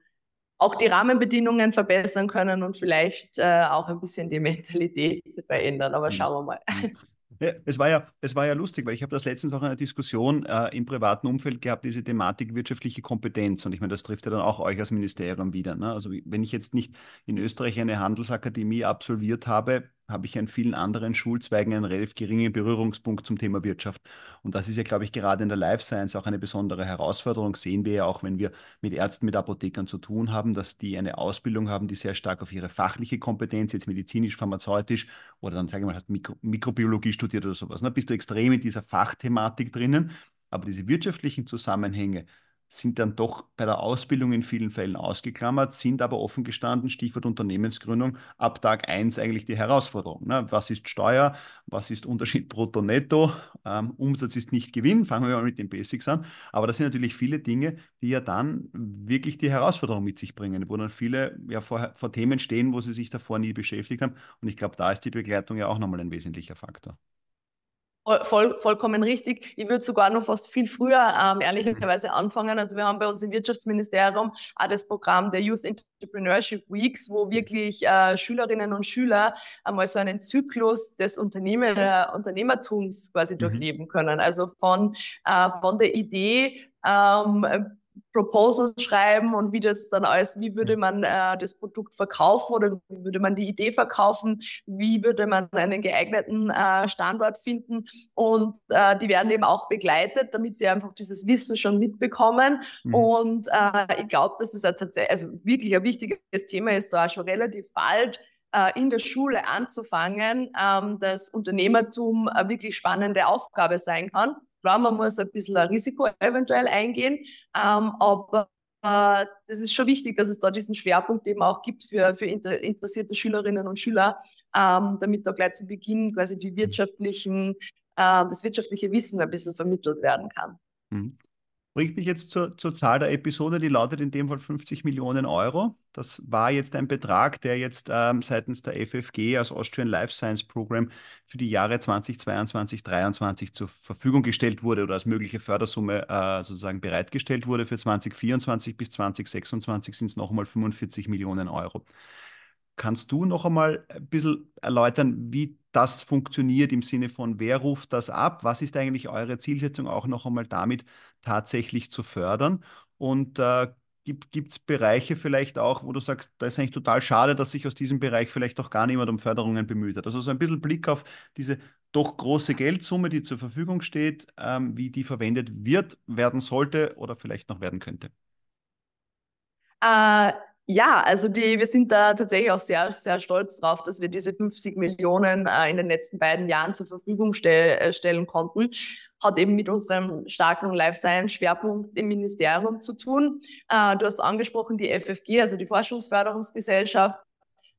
auch die Rahmenbedingungen verbessern können und vielleicht äh, auch ein bisschen die Mentalität verändern. Aber mhm. schauen wir mal. Mhm. Ja, es, war ja, es war ja lustig, weil ich habe das letztens auch in einer Diskussion äh, im privaten Umfeld gehabt, diese Thematik wirtschaftliche Kompetenz. Und ich meine, das trifft ja dann auch euch als Ministerium wieder. Ne? Also wenn ich jetzt nicht in Österreich eine Handelsakademie absolviert habe, habe ich in vielen anderen Schulzweigen einen relativ geringen Berührungspunkt zum Thema Wirtschaft. Und das ist ja, glaube ich, gerade in der Life Science auch eine besondere Herausforderung. Sehen wir ja auch, wenn wir mit Ärzten, mit Apothekern zu tun haben, dass die eine Ausbildung haben, die sehr stark auf ihre fachliche Kompetenz, jetzt medizinisch, pharmazeutisch oder dann, sage ich mal, hast Mikro Mikrobiologie studiert oder sowas. Ne? Bist du extrem in dieser Fachthematik drinnen. Aber diese wirtschaftlichen Zusammenhänge, sind dann doch bei der Ausbildung in vielen Fällen ausgeklammert, sind aber offen gestanden, Stichwort Unternehmensgründung, ab Tag 1 eigentlich die Herausforderung. Ne? Was ist Steuer? Was ist Unterschied brutto-netto? Ähm, Umsatz ist nicht Gewinn, fangen wir mal mit den Basics an. Aber das sind natürlich viele Dinge, die ja dann wirklich die Herausforderung mit sich bringen, wo dann viele ja vor, vor Themen stehen, wo sie sich davor nie beschäftigt haben. Und ich glaube, da ist die Begleitung ja auch nochmal ein wesentlicher Faktor. Voll, vollkommen richtig. Ich würde sogar noch fast viel früher ähm, ehrlicherweise anfangen. Also wir haben bei uns im Wirtschaftsministerium auch das Programm der Youth Entrepreneurship Weeks, wo wirklich äh, Schülerinnen und Schüler einmal so einen Zyklus des Unternehmen, äh, Unternehmertums quasi mhm. durchleben können. Also von, äh, von der Idee ähm, Proposal schreiben und wie das dann alles, wie würde mhm. man äh, das Produkt verkaufen oder wie würde man die Idee verkaufen, wie würde man einen geeigneten äh, Standort finden und äh, die werden eben auch begleitet, damit sie einfach dieses Wissen schon mitbekommen mhm. und äh, ich glaube, dass das tatsächlich, also wirklich ein wichtiges Thema ist, da schon relativ bald äh, in der Schule anzufangen, ähm, dass Unternehmertum eine wirklich spannende Aufgabe sein kann Klar, man muss ein bisschen ein Risiko eventuell eingehen, ähm, aber äh, das ist schon wichtig, dass es da diesen Schwerpunkt eben auch gibt für, für inter, interessierte Schülerinnen und Schüler, ähm, damit da gleich zu Beginn quasi die wirtschaftlichen, äh, das wirtschaftliche Wissen ein bisschen vermittelt werden kann. Mhm. Bringt mich jetzt zur, zur Zahl der Episode, die lautet in dem Fall 50 Millionen Euro. Das war jetzt ein Betrag, der jetzt ähm, seitens der FFG als Austrian Life Science Program für die Jahre 2022, 2023 zur Verfügung gestellt wurde oder als mögliche Fördersumme äh, sozusagen bereitgestellt wurde. Für 2024 bis 2026 sind es nochmal 45 Millionen Euro. Kannst du noch einmal ein bisschen erläutern, wie das funktioniert im Sinne von, wer ruft das ab? Was ist eigentlich eure Zielsetzung auch noch einmal damit tatsächlich zu fördern? Und äh, gibt es Bereiche vielleicht auch, wo du sagst, da ist eigentlich total schade, dass sich aus diesem Bereich vielleicht auch gar niemand um Förderungen bemüht hat? Also so ein bisschen Blick auf diese doch große Geldsumme, die zur Verfügung steht, ähm, wie die verwendet wird, werden sollte oder vielleicht noch werden könnte. Äh, ja, also die, wir sind da tatsächlich auch sehr, sehr stolz drauf, dass wir diese 50 Millionen äh, in den letzten beiden Jahren zur Verfügung stell, äh, stellen konnten. Hat eben mit unserem starken Life Science Schwerpunkt im Ministerium zu tun. Äh, du hast angesprochen, die FFG, also die Forschungsförderungsgesellschaft,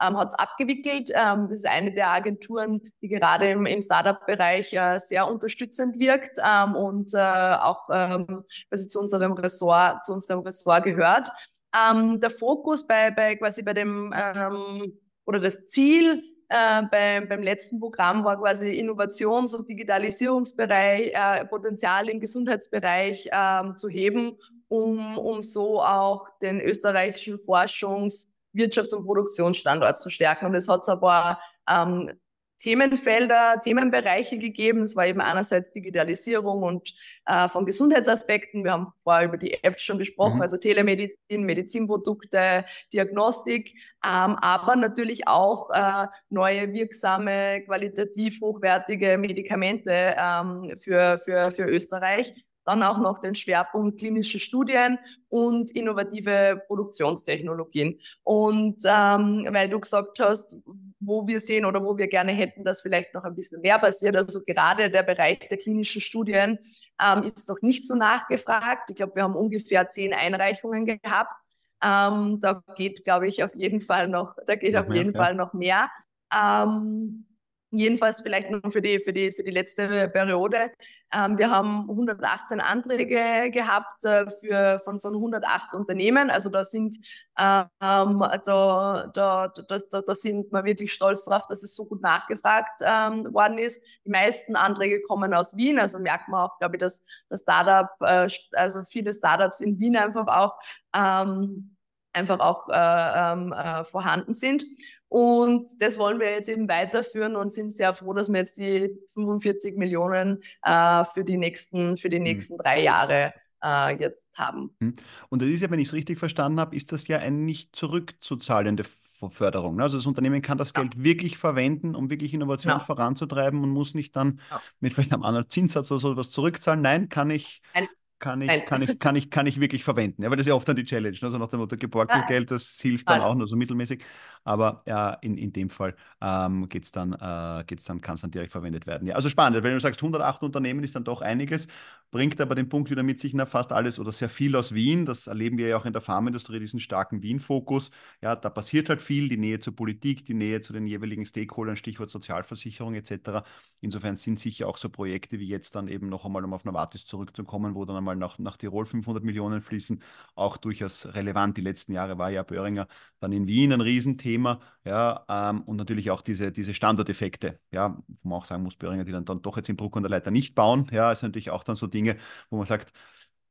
ähm, hat es abgewickelt. Ähm, das ist eine der Agenturen, die gerade im, im Startup-Bereich äh, sehr unterstützend wirkt ähm, und äh, auch ähm, quasi zu unserem Ressort, zu unserem Ressort gehört. Ähm, der Fokus bei, bei quasi bei dem ähm, oder das Ziel äh, bei, beim letzten Programm war quasi Innovations- und Digitalisierungsbereich, äh, Potenzial im Gesundheitsbereich äh, zu heben, um, um so auch den österreichischen Forschungs-, Wirtschafts- und Produktionsstandort zu stärken. Und es hat so ein paar ähm, Themenfelder, Themenbereiche gegeben. Es war eben einerseits Digitalisierung und äh, von Gesundheitsaspekten. Wir haben vorher über die Apps schon gesprochen, mhm. also Telemedizin, Medizinprodukte, Diagnostik, ähm, aber natürlich auch äh, neue, wirksame, qualitativ hochwertige Medikamente ähm, für, für, für Österreich. Dann auch noch den Schwerpunkt klinische Studien und innovative Produktionstechnologien. Und ähm, weil du gesagt hast, wo wir sehen oder wo wir gerne hätten, dass vielleicht noch ein bisschen mehr passiert. Also gerade der Bereich der klinischen Studien ähm, ist noch nicht so nachgefragt. Ich glaube, wir haben ungefähr zehn Einreichungen gehabt. Ähm, da geht, glaube ich, auf jeden Fall noch, da geht noch auf mehr, jeden ja. Fall noch mehr. Ähm, Jedenfalls vielleicht nur für die, für die, für die letzte Periode. Ähm, wir haben 118 Anträge gehabt äh, für, von, von 108 Unternehmen. Also da sind, ähm, da, da, da, da, da sind wir wirklich stolz drauf, dass es so gut nachgefragt ähm, worden ist. Die meisten Anträge kommen aus Wien. Also merkt man auch, glaube ich, dass das Startup, äh, also viele Startups in Wien einfach auch, ähm, einfach auch äh, ähm, äh, vorhanden sind. Und das wollen wir jetzt eben weiterführen und sind sehr froh, dass wir jetzt die 45 Millionen äh, für die nächsten, für die mhm. nächsten drei Jahre äh, jetzt haben. Mhm. Und das ist ja, wenn ich es richtig verstanden habe, ist das ja ein nicht zurückzuzahlende Förderung. Also das Unternehmen kann das Geld wirklich verwenden, um wirklich Innovation voranzutreiben und muss nicht dann mit vielleicht einem anderen Zinssatz oder so was zurückzahlen. Nein, kann ich. Nein kann ich, kann ich, kann ich, kann ich wirklich verwenden. Ja, weil das ist ja oft dann die Challenge. Ne? Also nach dem Motto, geborgtes Geld, das hilft dann auch nur so mittelmäßig. Aber ja, in, in dem Fall ähm, geht's dann, äh, geht's dann, kann es dann direkt verwendet werden. Ja, also spannend, wenn du sagst, 108 Unternehmen ist dann doch einiges, bringt aber den Punkt wieder mit sich, na, fast alles oder sehr viel aus Wien. Das erleben wir ja auch in der Pharmaindustrie, diesen starken Wien-Fokus. Ja, da passiert halt viel, die Nähe zur Politik, die Nähe zu den jeweiligen Stakeholdern, Stichwort Sozialversicherung etc. Insofern sind sicher auch so Projekte wie jetzt dann eben noch einmal, um auf Novartis zurückzukommen, wo dann einmal nach, nach Tirol 500 Millionen fließen, auch durchaus relevant. Die letzten Jahre war ja Böhringer dann in Wien ein Riesenthema. Ja, ähm, und natürlich auch diese, diese Standardeffekte, ja, wo man auch sagen muss, Böhringer, die dann, dann doch jetzt in Bruck und der Leiter nicht bauen. Ja, ist natürlich auch dann so Dinge, Dinge, wo man sagt,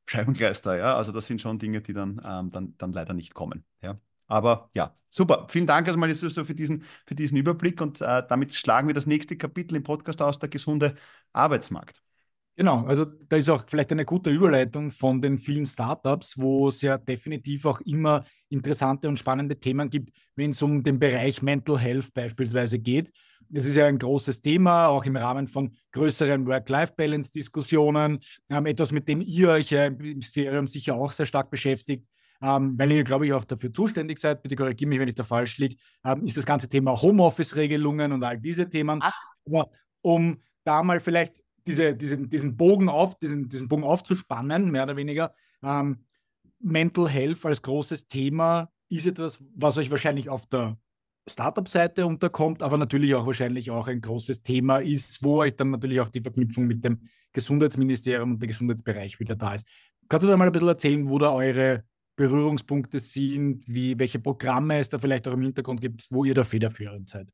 Scheibenkleister, ja, also das sind schon Dinge, die dann, ähm, dann, dann leider nicht kommen. Ja. Aber ja, super. Vielen Dank erstmal so für diesen, für diesen Überblick und äh, damit schlagen wir das nächste Kapitel im Podcast aus, der gesunde Arbeitsmarkt. Genau, also da ist auch vielleicht eine gute Überleitung von den vielen Startups, wo es ja definitiv auch immer interessante und spannende Themen gibt, wenn es um den Bereich Mental Health beispielsweise geht. Das ist ja ein großes Thema, auch im Rahmen von größeren Work-Life-Balance-Diskussionen. Ähm, etwas, mit dem ihr euch ja im Ministerium sicher auch sehr stark beschäftigt. Ähm, weil ihr, glaube ich, auch dafür zuständig seid, bitte korrigiere mich, wenn ich da falsch liege, ähm, ist das ganze Thema Homeoffice-Regelungen und all diese Themen. Ach. Aber um da mal vielleicht diese, diesen, diesen, Bogen auf, diesen, diesen Bogen aufzuspannen, mehr oder weniger, ähm, Mental Health als großes Thema ist etwas, was euch wahrscheinlich auf der Startup-Seite unterkommt, aber natürlich auch wahrscheinlich auch ein großes Thema ist, wo euch dann natürlich auch die Verknüpfung mit dem Gesundheitsministerium und dem Gesundheitsbereich wieder da ist. Kannst du da mal ein bisschen erzählen, wo da eure Berührungspunkte sind, wie, welche Programme es da vielleicht auch im Hintergrund gibt, wo ihr da federführend seid?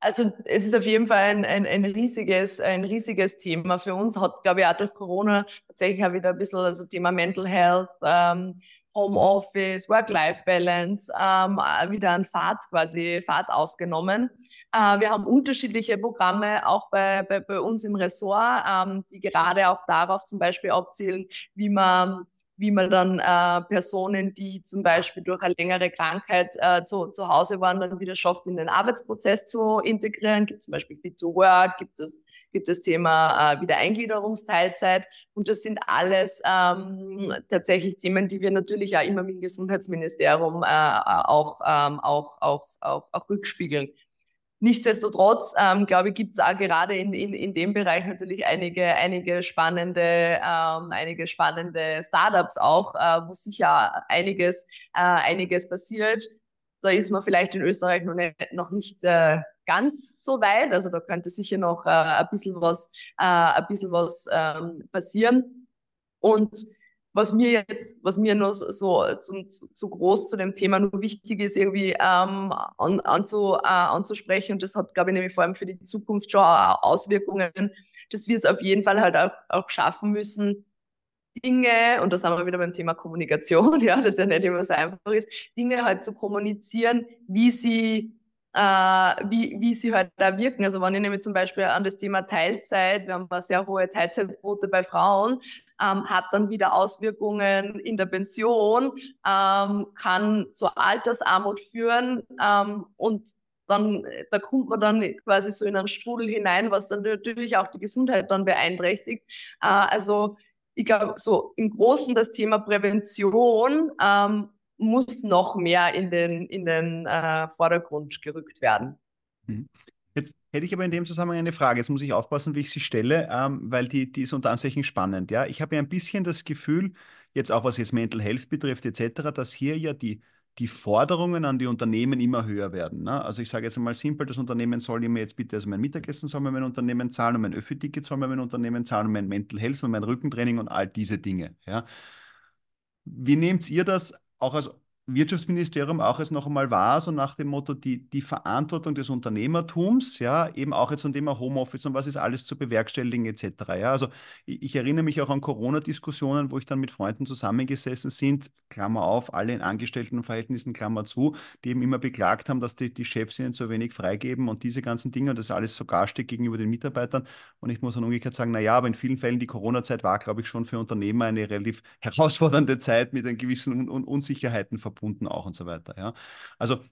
Also es ist auf jeden Fall ein, ein, ein, riesiges, ein riesiges Thema für uns. Hat, glaube ich, auch durch Corona tatsächlich auch wieder ein bisschen also Thema Mental Health, ähm, Homeoffice, Work-Life-Balance ähm, wieder an Fahrt quasi Fahrt aufgenommen. Äh, wir haben unterschiedliche Programme auch bei, bei, bei uns im Ressort, ähm, die gerade auch darauf zum Beispiel abzielen, wie man wie man dann äh, Personen, die zum Beispiel durch eine längere Krankheit äh, zu, zu Hause waren, dann wieder schafft, in den Arbeitsprozess zu integrieren. Gibt zum Beispiel Fit to Work, gibt es gibt das Thema äh, Wiedereingliederungsteilzeit. Und das sind alles ähm, tatsächlich Themen, die wir natürlich auch immer mit dem Gesundheitsministerium äh, auch, ähm, auch, auch, auch, auch rückspiegeln. Nichtsdestotrotz, ähm, glaube ich, gibt es auch gerade in, in, in dem Bereich natürlich einige, einige spannende, ähm, einige spannende Startups auch, äh, wo sicher einiges, äh, einiges passiert. Da ist man vielleicht in Österreich noch nicht, noch nicht äh, ganz so weit. Also da könnte sicher noch äh, ein bisschen was, äh, ein bisschen was ähm, passieren. Und was mir jetzt, was mir noch so, so, so groß zu dem Thema nur wichtig ist, irgendwie ähm, an, anzu, äh, anzusprechen, und das hat, glaube ich, nämlich vor allem für die Zukunft schon Auswirkungen, dass wir es auf jeden Fall halt auch, auch schaffen müssen, Dinge, und das haben wir wieder beim Thema Kommunikation, ja, das ja nicht immer so einfach ist, Dinge halt zu kommunizieren, wie sie äh, wie, wie sie halt da wirken. Also wenn ich nämlich zum Beispiel an das Thema Teilzeit, wir haben eine sehr hohe Teilzeitquote bei Frauen, ähm, hat dann wieder Auswirkungen in der Pension, ähm, kann zur Altersarmut führen ähm, und dann, da kommt man dann quasi so in einen Strudel hinein, was dann natürlich auch die Gesundheit dann beeinträchtigt. Äh, also ich glaube, so im Großen das Thema Prävention ähm, muss noch mehr in den, in den äh, Vordergrund gerückt werden. Mhm. Jetzt hätte ich aber in dem Zusammenhang eine Frage. Jetzt muss ich aufpassen, wie ich sie stelle, ähm, weil die, die ist unter Anführungszeichen spannend. Ja? Ich habe ja ein bisschen das Gefühl, jetzt auch was jetzt Mental Health betrifft etc., dass hier ja die, die Forderungen an die Unternehmen immer höher werden. Ne? Also ich sage jetzt einmal simpel, das Unternehmen soll mir jetzt bitte, also mein Mittagessen soll mir mein Unternehmen zahlen und mein Öffi-Ticket soll mir mein Unternehmen zahlen und mein Mental Health und mein Rückentraining und all diese Dinge. Ja? Wie nehmt ihr das auch als Wirtschaftsministerium auch es noch einmal war, so nach dem Motto, die, die Verantwortung des Unternehmertums, ja, eben auch jetzt zum Thema Homeoffice und was ist alles zu bewerkstelligen etc. Ja, also ich, ich erinnere mich auch an Corona-Diskussionen, wo ich dann mit Freunden zusammengesessen sind, Klammer auf, alle in Angestelltenverhältnissen, Klammer zu, die eben immer beklagt haben, dass die, die Chefs ihnen zu wenig freigeben und diese ganzen Dinge und das alles sogar steht gegenüber den Mitarbeitern. Und ich muss dann umgekehrt sagen, naja, aber in vielen Fällen die Corona-Zeit war, glaube ich, schon für Unternehmer eine relativ herausfordernde Zeit mit einen gewissen Un Un Unsicherheiten verbunden verbunden auch und so weiter. Ja. Also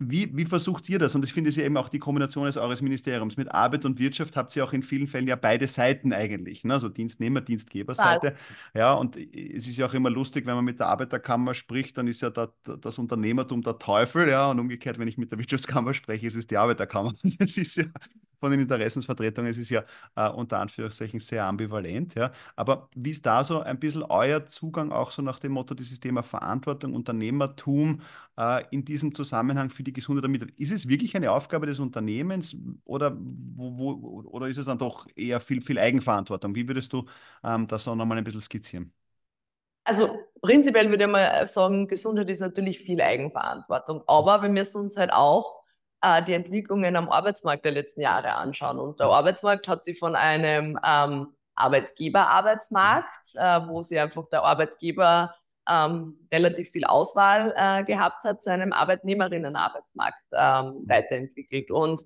wie, wie versucht ihr das? Und ich finde es ja eben auch die Kombination des eures Ministeriums. Mit Arbeit und Wirtschaft habt ihr auch in vielen Fällen ja beide Seiten eigentlich. Ne? Also Dienstnehmer, Dienstgeberseite. Ja, und es ist ja auch immer lustig, wenn man mit der Arbeiterkammer spricht, dann ist ja da, das Unternehmertum der Teufel. Ja, und umgekehrt, wenn ich mit der Wirtschaftskammer spreche, ist es die Arbeiterkammer. Das ist ja von den Interessensvertretungen, es ist ja äh, unter Anführungszeichen sehr ambivalent. Ja. Aber wie ist da so ein bisschen euer Zugang auch so nach dem Motto, dieses Thema Verantwortung, Unternehmertum äh, in diesem Zusammenhang für die Gesundheit der Mitarbeiter? Ist es wirklich eine Aufgabe des Unternehmens oder, wo, wo, oder ist es dann doch eher viel, viel Eigenverantwortung? Wie würdest du ähm, das so nochmal ein bisschen skizzieren? Also prinzipiell würde ich mal sagen, Gesundheit ist natürlich viel Eigenverantwortung, aber wir müssen uns halt auch äh, die Entwicklungen am Arbeitsmarkt der letzten Jahre anschauen. Und der Arbeitsmarkt hat sich von einem ähm, Arbeitgeber-Arbeitsmarkt, äh, wo sie einfach der Arbeitgeber ähm, relativ viel Auswahl äh, gehabt hat, zu einem Arbeitnehmerinnen-Arbeitsmarkt ähm, weiterentwickelt. Und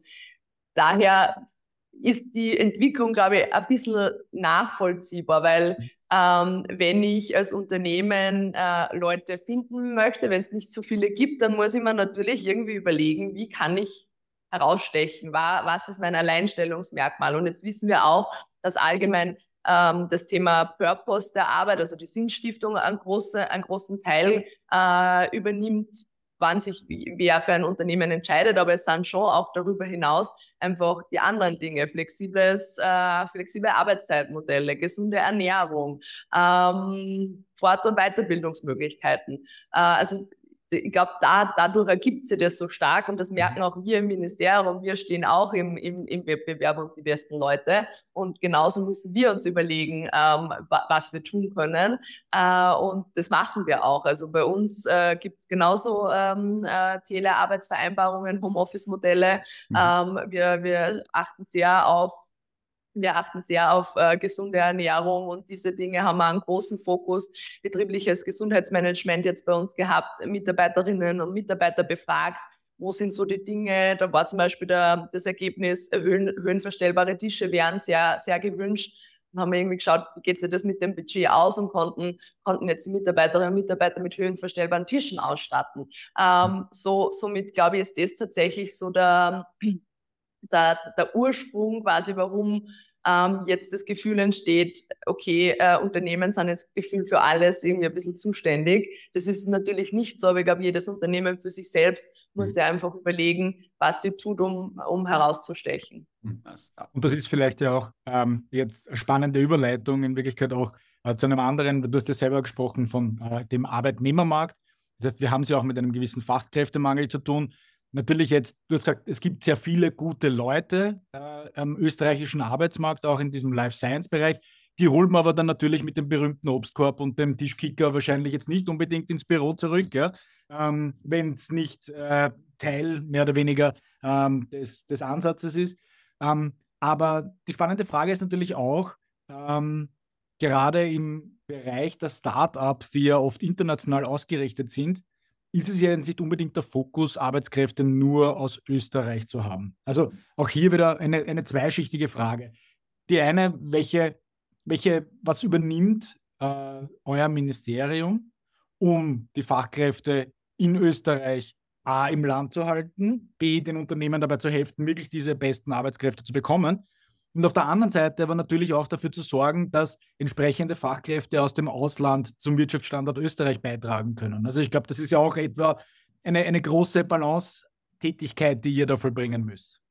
daher ist die Entwicklung, glaube ich, ein bisschen nachvollziehbar, weil ähm, wenn ich als Unternehmen äh, Leute finden möchte, wenn es nicht so viele gibt, dann muss ich mir natürlich irgendwie überlegen, wie kann ich herausstechen, was ist mein Alleinstellungsmerkmal. Und jetzt wissen wir auch, dass allgemein ähm, das Thema Purpose der Arbeit, also die Sinnstiftung, einen, große, einen großen Teil äh, übernimmt, wann sich wer für ein Unternehmen entscheidet, aber es sind schon auch darüber hinaus einfach die anderen Dinge, flexibles, äh, flexible Arbeitszeitmodelle, gesunde Ernährung, ähm, Fort- und Weiterbildungsmöglichkeiten. Äh, also ich glaube, da, dadurch ergibt sich das so stark und das mhm. merken auch wir im Ministerium. Wir stehen auch im, im, im Wettbewerb um die besten Leute und genauso müssen wir uns überlegen, ähm, was wir tun können äh, und das machen wir auch. Also bei uns äh, gibt es genauso ähm, äh, Telearbeitsvereinbarungen, Homeoffice-Modelle. Mhm. Ähm, wir, wir achten sehr auf wir achten sehr auf äh, gesunde Ernährung und diese Dinge haben wir einen großen Fokus. Betriebliches Gesundheitsmanagement jetzt bei uns gehabt, Mitarbeiterinnen und Mitarbeiter befragt. Wo sind so die Dinge? Da war zum Beispiel der, das Ergebnis, höhen, höhenverstellbare Tische wären sehr, sehr gewünscht. Dann haben wir irgendwie geschaut, wie geht sich das mit dem Budget aus und konnten, konnten jetzt die Mitarbeiterinnen und Mitarbeiter mit höhenverstellbaren Tischen ausstatten. Ähm, so, somit glaube ich, ist das tatsächlich so der, der, der Ursprung quasi, warum ähm, jetzt das Gefühl entsteht, okay, äh, Unternehmen sind jetzt Gefühl für alles irgendwie ein bisschen zuständig. Das ist natürlich nicht so, aber ich glaube, jedes Unternehmen für sich selbst muss mhm. ja einfach überlegen, was sie tut, um, um herauszustechen. Mhm. Und das ist vielleicht ja auch ähm, jetzt eine spannende Überleitung in Wirklichkeit auch äh, zu einem anderen, du hast ja selber gesprochen von äh, dem Arbeitnehmermarkt. Das heißt, wir haben es ja auch mit einem gewissen Fachkräftemangel zu tun natürlich jetzt, du hast gesagt, es gibt sehr viele gute Leute äh, am österreichischen Arbeitsmarkt, auch in diesem Life Science Bereich. Die holen wir aber dann natürlich mit dem berühmten Obstkorb und dem Tischkicker wahrscheinlich jetzt nicht unbedingt ins Büro zurück, ja? ähm, wenn es nicht äh, Teil mehr oder weniger ähm, des, des, Ansatzes ist. Ähm, aber die spannende Frage ist natürlich auch, ähm, gerade im Bereich der Startups, die ja oft international ausgerichtet sind, ist es ja nicht unbedingt der Fokus, Arbeitskräfte nur aus Österreich zu haben. Also auch hier wieder eine, eine zweischichtige Frage. Die eine, welche, welche was übernimmt äh, euer Ministerium, um die Fachkräfte in Österreich A im Land zu halten, B den Unternehmen dabei zu helfen, wirklich diese besten Arbeitskräfte zu bekommen und auf der anderen Seite aber natürlich auch dafür zu sorgen, dass entsprechende Fachkräfte aus dem Ausland zum Wirtschaftsstandort Österreich beitragen können. Also ich glaube, das ist ja auch etwa eine, eine große Balance-Tätigkeit, die ihr da vollbringen müsst.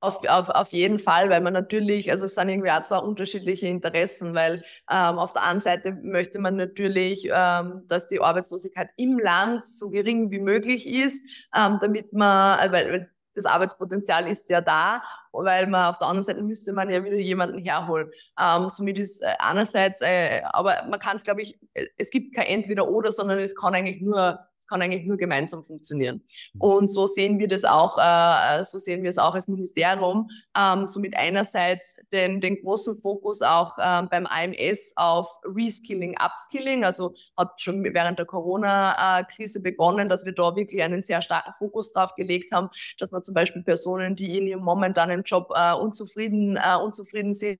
Auf, auf, auf jeden Fall, weil man natürlich, also es sind irgendwie auch zwei unterschiedliche Interessen, weil ähm, auf der einen Seite möchte man natürlich, ähm, dass die Arbeitslosigkeit im Land so gering wie möglich ist, ähm, damit man, äh, weil, weil das Arbeitspotenzial ist ja da, weil man auf der anderen Seite müsste man ja wieder jemanden herholen. Ähm, somit ist äh, einerseits, äh, aber man kann es, glaube ich, äh, es gibt kein Entweder-Oder, sondern es kann eigentlich nur es kann eigentlich nur gemeinsam funktionieren. Mhm. Und so sehen wir das auch, äh, so sehen wir es auch als Ministerium. Ähm, somit einerseits den, den großen Fokus auch ähm, beim AMS auf Reskilling, Upskilling. Also hat schon während der Corona-Krise begonnen, dass wir da wirklich einen sehr starken Fokus drauf gelegt haben, dass man zum Beispiel Personen, die in ihrem momentanen Job äh, unzufrieden, äh, unzufrieden sind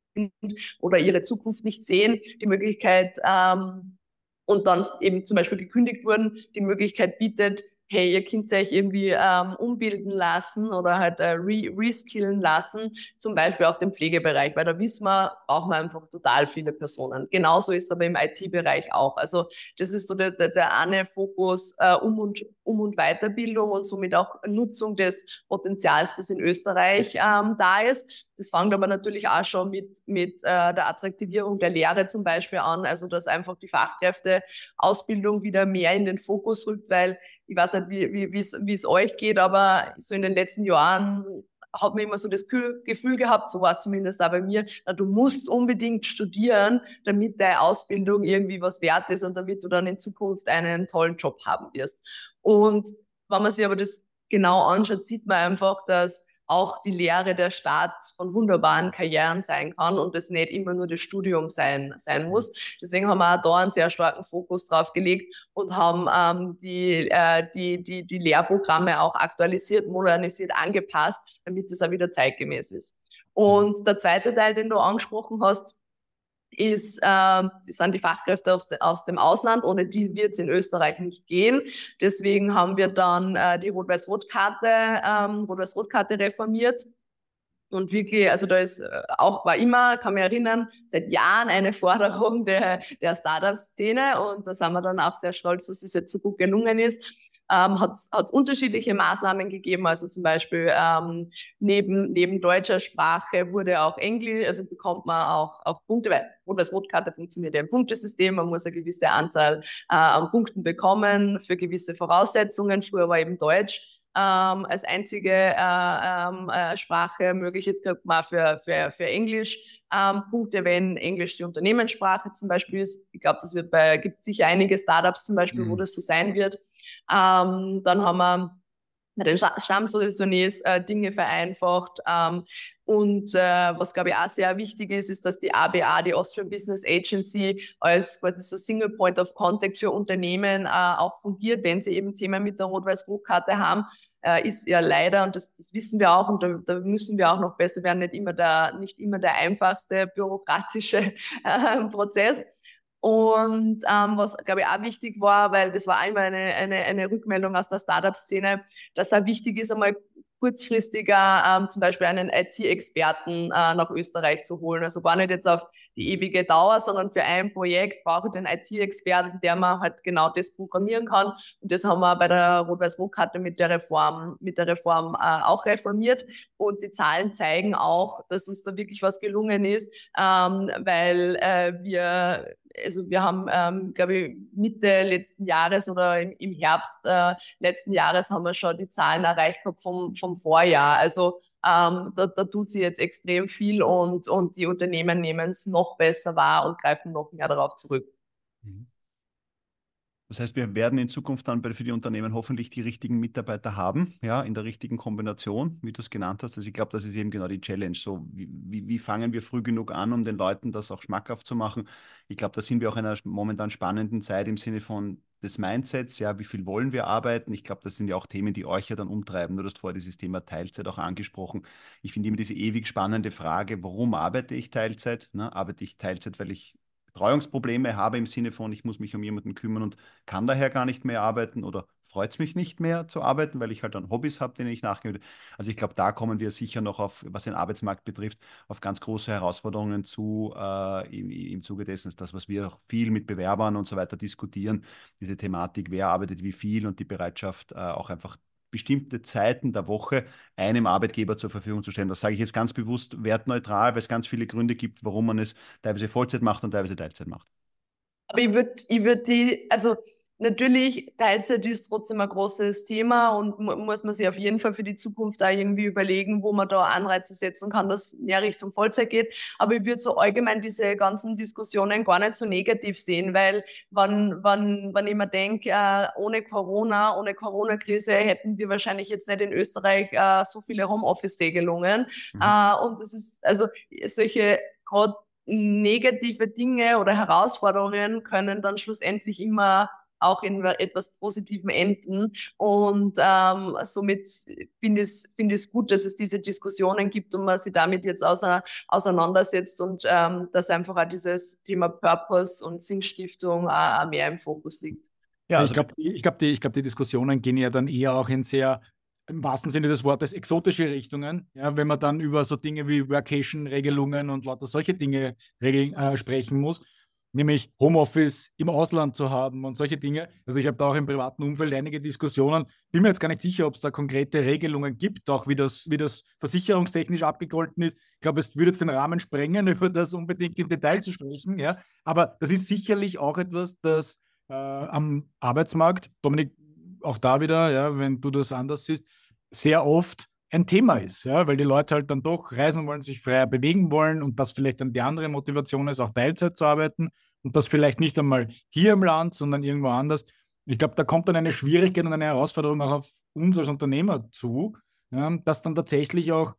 oder ihre Zukunft nicht sehen, die Möglichkeit ähm, und dann eben zum Beispiel gekündigt wurden, die Möglichkeit bietet, hey, ihr könnt euch irgendwie ähm, umbilden lassen oder halt äh, re reskillen lassen, zum Beispiel auf dem Pflegebereich, weil da wissen wir, brauchen wir einfach total viele Personen. Genauso ist aber im IT-Bereich auch. Also das ist so der, der, der eine Fokus äh, um, und, um und Weiterbildung und somit auch Nutzung des Potenzials, das in Österreich ähm, da ist. Das fängt aber natürlich auch schon mit, mit äh, der Attraktivierung der Lehre zum Beispiel an, also dass einfach die Fachkräfteausbildung wieder mehr in den Fokus rückt, weil ich weiß nicht, wie, wie es euch geht, aber so in den letzten Jahren hat man immer so das Gefühl gehabt, so war es zumindest auch bei mir, du musst unbedingt studieren, damit deine Ausbildung irgendwie was wert ist und damit du dann in Zukunft einen tollen Job haben wirst. Und wenn man sich aber das genau anschaut, sieht man einfach, dass auch die Lehre der Stadt von wunderbaren Karrieren sein kann und es nicht immer nur das Studium sein, sein muss. Deswegen haben wir auch da einen sehr starken Fokus drauf gelegt und haben ähm, die, äh, die, die, die Lehrprogramme auch aktualisiert, modernisiert, angepasst, damit es auch wieder zeitgemäß ist. Und der zweite Teil, den du angesprochen hast, ist, äh, sind die Fachkräfte aus, aus dem Ausland. Ohne die wird es in Österreich nicht gehen. Deswegen haben wir dann äh, die Rot-Weiß-Rot-Karte, ähm, Rot-Weiß-Rot-Karte reformiert. Und wirklich, also da ist äh, auch, war immer, kann mich erinnern, seit Jahren eine Forderung der, der Startup-Szene. Und da sind wir dann auch sehr stolz, dass es jetzt so gut gelungen ist ähm, hat es unterschiedliche Maßnahmen gegeben. Also zum Beispiel ähm, neben, neben deutscher Sprache wurde auch Englisch, also bekommt man auch, auch Punkte, weil Rot-Weiß-Rot-Karte funktioniert ja im Punktesystem. Man muss eine gewisse Anzahl äh, an Punkten bekommen für gewisse Voraussetzungen. Früher war eben Deutsch. Ähm, als einzige äh, ähm, äh, Sprache möglich. Jetzt kriegt man für, für, für Englisch ähm, Punkte, wenn Englisch die Unternehmenssprache zum Beispiel ist. Ich glaube, das wird bei, gibt sicher einige Startups zum Beispiel, mhm. wo das so sein wird. Ähm, dann haben wir den Stammsolitionärs äh, Dinge vereinfacht. Ähm, und äh, was, glaube ich, auch sehr wichtig ist, ist, dass die ABA, die Austrian Business Agency, als quasi so Single Point of Contact für Unternehmen äh, auch fungiert, wenn sie eben Themen mit der Rot-Weiß-Rot-Karte haben, äh, ist ja leider, und das, das wissen wir auch, und da, da müssen wir auch noch besser werden, nicht immer der, nicht immer der einfachste bürokratische äh, Prozess. Und ähm, was, glaube ich, auch wichtig war, weil das war einmal eine, eine, eine Rückmeldung aus der Startup-Szene, dass auch wichtig ist, einmal kurzfristiger ähm, zum Beispiel einen IT-Experten äh, nach Österreich zu holen. Also gar nicht jetzt auf die ewige Dauer, sondern für ein Projekt brauche ich den IT-Experten, der man halt genau das programmieren kann. Und das haben wir bei der Rot-Weiß-Rot-Karte mit der Reform, mit der Reform äh, auch reformiert. Und die Zahlen zeigen auch, dass uns da wirklich was gelungen ist, ähm, weil äh, wir also wir haben, ähm, glaube ich, Mitte letzten Jahres oder im, im Herbst äh, letzten Jahres haben wir schon die Zahlen erreicht vom, vom Vorjahr. Also ähm, da, da tut sie jetzt extrem viel und, und die Unternehmen nehmen es noch besser wahr und greifen noch mehr darauf zurück. Mhm. Das heißt, wir werden in Zukunft dann für die Unternehmen hoffentlich die richtigen Mitarbeiter haben, ja, in der richtigen Kombination, wie du es genannt hast. Also ich glaube, das ist eben genau die Challenge. So, wie, wie, fangen wir früh genug an, um den Leuten das auch schmackhaft zu machen? Ich glaube, da sind wir auch in einer momentan spannenden Zeit im Sinne von des Mindsets, ja, wie viel wollen wir arbeiten? Ich glaube, das sind ja auch Themen, die euch ja dann umtreiben. Du hast vorher dieses Thema Teilzeit auch angesprochen. Ich finde immer diese ewig spannende Frage, warum arbeite ich Teilzeit? Ne? Arbeite ich Teilzeit, weil ich Betreuungsprobleme habe im Sinne von, ich muss mich um jemanden kümmern und kann daher gar nicht mehr arbeiten oder freut es mich nicht mehr zu arbeiten, weil ich halt dann Hobbys habe, denen ich nachgehe. Also ich glaube, da kommen wir sicher noch auf, was den Arbeitsmarkt betrifft, auf ganz große Herausforderungen zu äh, im, im Zuge dessen, das, was wir auch viel mit Bewerbern und so weiter diskutieren, diese Thematik, wer arbeitet wie viel und die Bereitschaft äh, auch einfach bestimmte Zeiten der Woche einem Arbeitgeber zur Verfügung zu stellen. Das sage ich jetzt ganz bewusst wertneutral, weil es ganz viele Gründe gibt, warum man es teilweise Vollzeit macht und teilweise Teilzeit macht. Aber ich würde ich würd die, also Natürlich, Teilzeit ist trotzdem ein großes Thema und muss man sich auf jeden Fall für die Zukunft da irgendwie überlegen, wo man da Anreize setzen kann, dass mehr Richtung Vollzeit geht. Aber ich würde so allgemein diese ganzen Diskussionen gar nicht so negativ sehen, weil wenn, wenn, wenn ich mir denke, äh, ohne Corona, ohne Corona-Krise hätten wir wahrscheinlich jetzt nicht in Österreich äh, so viele Homeoffice-Regelungen. Mhm. Äh, und das ist, also solche gerade negative Dinge oder Herausforderungen können dann schlussendlich immer auch in etwas Positivem enden. Und ähm, somit finde ich es find ich's gut, dass es diese Diskussionen gibt und man sich damit jetzt auseinandersetzt und ähm, dass einfach auch dieses Thema Purpose und Sinnstiftung auch, auch mehr im Fokus liegt. Ja, also ich glaube, ich glaub, die, glaub, die Diskussionen gehen ja dann eher auch in sehr im wahrsten Sinne des Wortes exotische Richtungen. Ja, wenn man dann über so Dinge wie Workation-Regelungen und lauter solche Dinge regeln, äh, sprechen muss, nämlich Homeoffice im Ausland zu haben und solche Dinge. Also ich habe da auch im privaten Umfeld einige Diskussionen. Bin mir jetzt gar nicht sicher, ob es da konkrete Regelungen gibt, auch wie das, wie das versicherungstechnisch abgegolten ist. Ich glaube, es würde jetzt den Rahmen sprengen, über das unbedingt im Detail zu sprechen. Ja, aber das ist sicherlich auch etwas, das äh, am Arbeitsmarkt, Dominik, auch da wieder, ja, wenn du das anders siehst, sehr oft ein Thema ist, ja, weil die Leute halt dann doch reisen wollen, sich freier bewegen wollen und das vielleicht dann die andere Motivation ist, auch Teilzeit zu arbeiten und das vielleicht nicht einmal hier im Land, sondern irgendwo anders. Ich glaube, da kommt dann eine Schwierigkeit und eine Herausforderung auch auf uns als Unternehmer zu, ja, das dann tatsächlich auch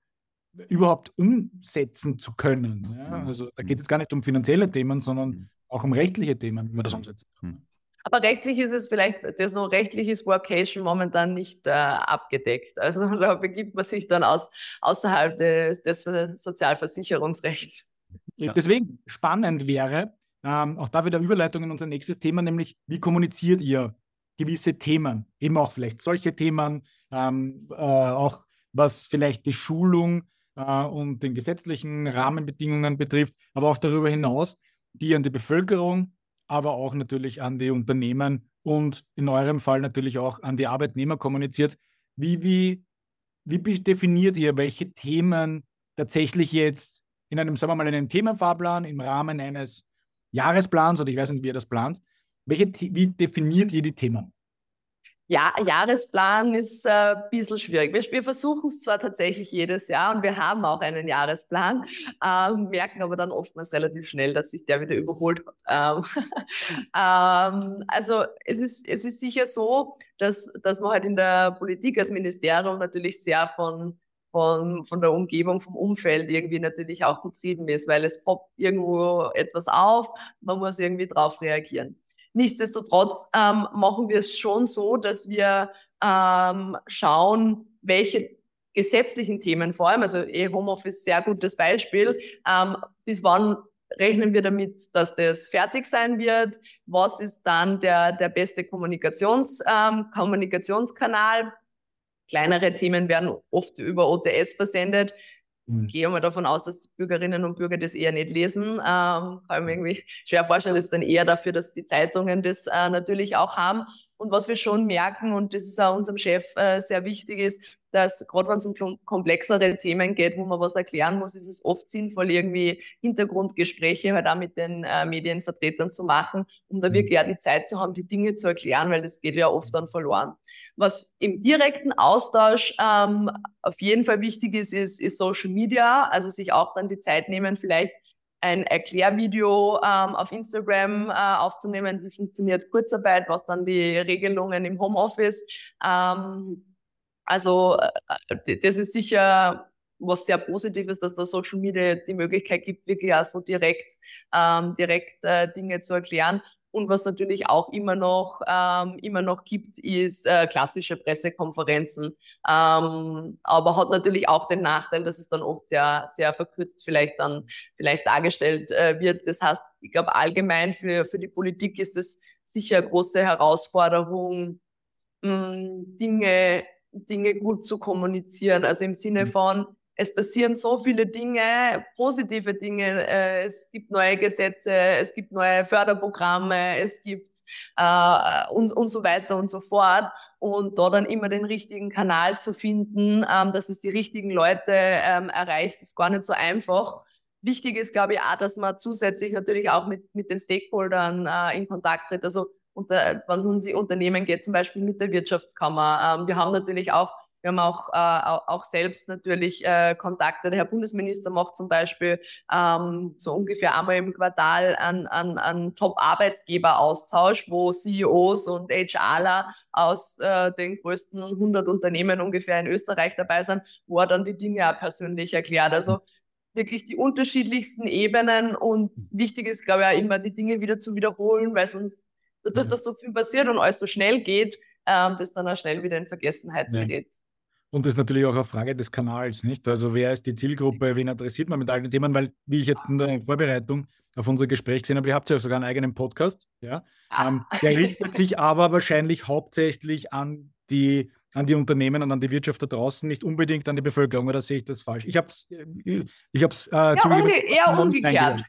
überhaupt umsetzen zu können. Ja. Mhm. Also da geht es gar nicht um finanzielle Themen, sondern mhm. auch um rechtliche Themen, wie man das umsetzen kann. Aber rechtlich ist es vielleicht, das so rechtlich ist Workation momentan nicht äh, abgedeckt. Also da begibt man sich dann aus, außerhalb des, des Sozialversicherungsrechts. Ja. Deswegen spannend wäre, ähm, auch da wieder Überleitung in unser nächstes Thema, nämlich wie kommuniziert ihr gewisse Themen, eben auch vielleicht solche Themen, ähm, äh, auch was vielleicht die Schulung äh, und den gesetzlichen Rahmenbedingungen betrifft, aber auch darüber hinaus, die an die Bevölkerung aber auch natürlich an die Unternehmen und in eurem Fall natürlich auch an die Arbeitnehmer kommuniziert. Wie, wie, wie definiert ihr, welche Themen tatsächlich jetzt in einem, sagen wir mal, einem Themenfahrplan im Rahmen eines Jahresplans oder ich weiß nicht, wie ihr das plant, welche, wie definiert ihr die Themen? Ja, Jahresplan ist äh, ein bisschen schwierig. Wir, wir versuchen es zwar tatsächlich jedes Jahr und wir haben auch einen Jahresplan, äh, merken aber dann oftmals relativ schnell, dass sich der wieder überholt. Ähm, ähm, also es ist, es ist sicher so, dass, dass man halt in der Politik als Ministerium natürlich sehr von von, von der Umgebung, vom Umfeld irgendwie natürlich auch getrieben ist, weil es poppt irgendwo etwas auf, man muss irgendwie drauf reagieren. Nichtsdestotrotz ähm, machen wir es schon so, dass wir ähm, schauen, welche gesetzlichen Themen vor allem, also eh Homeoffice sehr gutes Beispiel, ähm, bis wann rechnen wir damit, dass das fertig sein wird? Was ist dann der, der beste Kommunikations, ähm, Kommunikationskanal? Kleinere Themen werden oft über OTS versendet. Mhm. Gehe mal davon aus, dass Bürgerinnen und Bürger das eher nicht lesen. Ähm, kann ich mir irgendwie schwer vorstellen, das ist dann eher dafür, dass die Zeitungen das äh, natürlich auch haben. Und was wir schon merken, und das ist auch unserem Chef äh, sehr wichtig ist, dass gerade wenn es um komplexere Themen geht, wo man was erklären muss, ist es oft sinnvoll, irgendwie Hintergrundgespräche halt auch mit den äh, Medienvertretern zu machen, um da mhm. wirklich auch die Zeit zu haben, die Dinge zu erklären, weil das geht ja oft dann verloren. Was im direkten Austausch ähm, auf jeden Fall wichtig ist, ist, ist Social Media, also sich auch dann die Zeit nehmen, vielleicht ein Erklärvideo ähm, auf Instagram äh, aufzunehmen, wie funktioniert Kurzarbeit, was dann die Regelungen im Homeoffice. Ähm, also äh, das ist sicher was sehr positiv ist, dass der Social Media die Möglichkeit gibt, wirklich auch so direkt, ähm, direkt äh, Dinge zu erklären. Und was natürlich auch immer noch, ähm, immer noch gibt, ist äh, klassische Pressekonferenzen. Ähm, aber hat natürlich auch den Nachteil, dass es dann oft sehr, sehr verkürzt vielleicht dann vielleicht dargestellt äh, wird. Das heißt, ich glaube allgemein für, für die Politik ist es sicher eine große Herausforderung, mh, Dinge, Dinge gut zu kommunizieren. Also im Sinne mhm. von, es passieren so viele Dinge, positive Dinge. Äh, es gibt neue Gesetze, es gibt neue Förderprogramme, es gibt äh, und, und so weiter und so fort. Und da dann immer den richtigen Kanal zu finden, ähm, dass es die richtigen Leute ähm, erreicht, ist gar nicht so einfach. Wichtig ist, glaube ich, auch, dass man zusätzlich natürlich auch mit, mit den Stakeholdern äh, in Kontakt tritt. Also unter, wenn es um die Unternehmen geht, zum Beispiel mit der Wirtschaftskammer. Ähm, wir haben natürlich auch wir haben auch, äh, auch selbst natürlich äh, Kontakte. Der Herr Bundesminister macht zum Beispiel ähm, so ungefähr einmal im Quartal einen, einen, einen Top-Arbeitgeber-Austausch, wo CEOs und HRler aus äh, den größten 100 Unternehmen ungefähr in Österreich dabei sind, wo er dann die Dinge auch persönlich erklärt. Also wirklich die unterschiedlichsten Ebenen und wichtig ist, glaube ich, auch immer die Dinge wieder zu wiederholen, weil sonst dadurch, dass so viel passiert und alles so schnell geht, ähm, das dann auch schnell wieder in Vergessenheit gerät. Und das ist natürlich auch eine Frage des Kanals, nicht? Also wer ist die Zielgruppe, wen adressiert man mit all den Themen? Weil, wie ich jetzt in der Vorbereitung auf unser Gespräch gesehen habe, ihr habt ja sogar einen eigenen Podcast, ja. Ah. Ähm, der richtet sich aber wahrscheinlich hauptsächlich an die, an die Unternehmen und an die Wirtschaft da draußen, nicht unbedingt an die Bevölkerung, oder sehe ich das falsch? Ich habe es ich hab's, äh, ja, unge eher umgekehrt.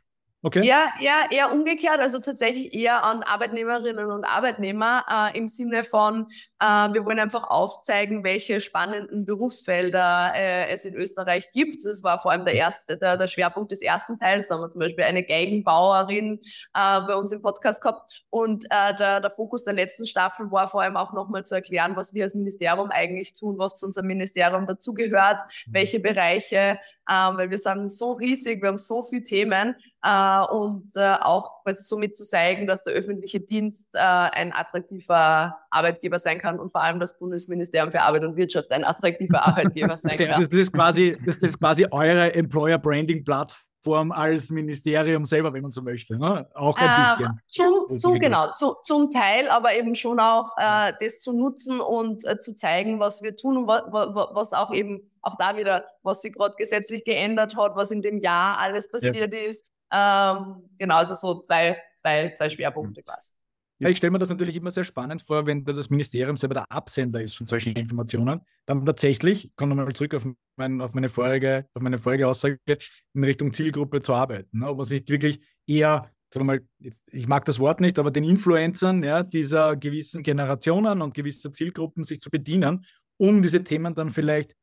Okay. Ja, ja, eher umgekehrt, also tatsächlich eher an Arbeitnehmerinnen und Arbeitnehmer äh, im Sinne von, äh, wir wollen einfach aufzeigen, welche spannenden Berufsfelder äh, es in Österreich gibt. Das war vor allem der erste, der, der Schwerpunkt des ersten Teils. Da haben wir zum Beispiel eine Geigenbauerin äh, bei uns im Podcast gehabt. Und äh, der, der Fokus der letzten Staffel war vor allem auch nochmal zu erklären, was wir als Ministerium eigentlich tun, was zu unserem Ministerium dazugehört, mhm. welche Bereiche, äh, weil wir sind so riesig, wir haben so viele Themen äh, und äh, auch somit zu zeigen, dass der öffentliche Dienst äh, ein attraktiver Arbeitgeber sein kann und vor allem das Bundesministerium für Arbeit und Wirtschaft ein attraktiver Arbeitgeber sein kann. Das, ist quasi, das ist quasi eure Employer Branding Plattform als Ministerium selber, wenn man so möchte. Ne? Auch ein ähm, bisschen. Zum, zum genau, zu, zum Teil, aber eben schon auch äh, das zu nutzen und äh, zu zeigen, was wir tun und was, was auch eben auch da wieder, was sich gerade gesetzlich geändert hat, was in dem Jahr alles passiert ja. ist ähm, genau, also so zwei, zwei, zwei Schwerpunkte mhm. quasi. Ja, ich stelle mir das natürlich immer sehr spannend vor, wenn das Ministerium selber der Absender ist von solchen Informationen, dann tatsächlich, ich komme nochmal zurück auf, mein, auf, meine vorige, auf meine vorige Aussage, in Richtung Zielgruppe zu arbeiten. Ne? Aber sich wirklich eher, sagen wir mal, jetzt, ich mag das Wort nicht, aber den Influencern ja, dieser gewissen Generationen und gewisser Zielgruppen sich zu bedienen, um diese Themen dann vielleicht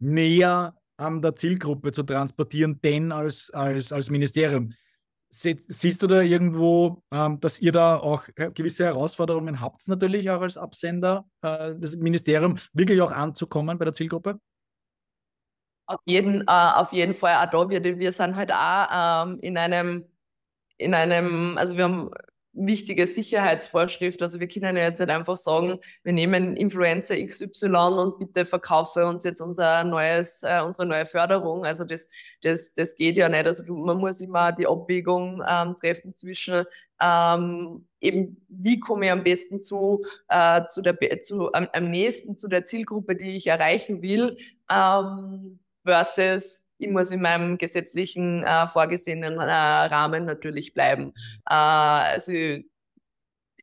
näher an der Zielgruppe zu transportieren, denn als, als, als Ministerium. Sie, siehst du da irgendwo, ähm, dass ihr da auch äh, gewisse Herausforderungen habt, natürlich auch als Absender äh, des Ministeriums, wirklich auch anzukommen bei der Zielgruppe? Auf jeden, äh, auf jeden Fall auch da. Wir, wir sind halt auch ähm, in einem, in einem, also wir haben wichtige Sicherheitsvorschrift. Also wir können ja jetzt nicht einfach sagen, wir nehmen Influencer XY und bitte verkaufe uns jetzt unser neues, äh, unsere neue Förderung. Also das, das, das geht ja nicht. Also man muss immer die Abwägung ähm, treffen zwischen ähm, eben, wie komme ich am besten zu, äh, zu der, zu, am, am nächsten zu der Zielgruppe, die ich erreichen will, ähm, versus ich muss in meinem gesetzlichen äh, vorgesehenen äh, Rahmen natürlich bleiben. Äh, also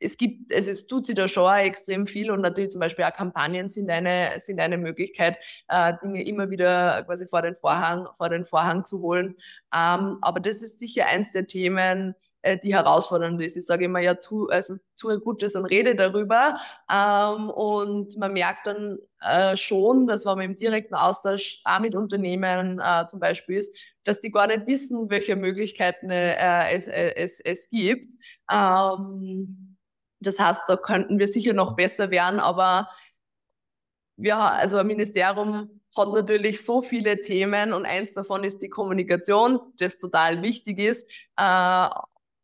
es gibt, es ist, tut sich da schon extrem viel und natürlich zum Beispiel auch Kampagnen sind eine, sind eine Möglichkeit, äh, Dinge immer wieder quasi vor den Vorhang, vor den Vorhang zu holen. Ähm, aber das ist sicher eins der Themen, äh, die herausfordernd ist. Ich sage immer, ja, tu, also tue Gutes und rede darüber. Ähm, und man merkt dann äh, schon, dass man im direkten Austausch auch mit Unternehmen äh, zum Beispiel ist, dass die gar nicht wissen, welche Möglichkeiten äh, es, äh, es, es gibt. Ähm, das heißt, da könnten wir sicher noch besser werden, aber ja, also ein Ministerium hat natürlich so viele Themen und eins davon ist die Kommunikation, das total wichtig ist. Äh,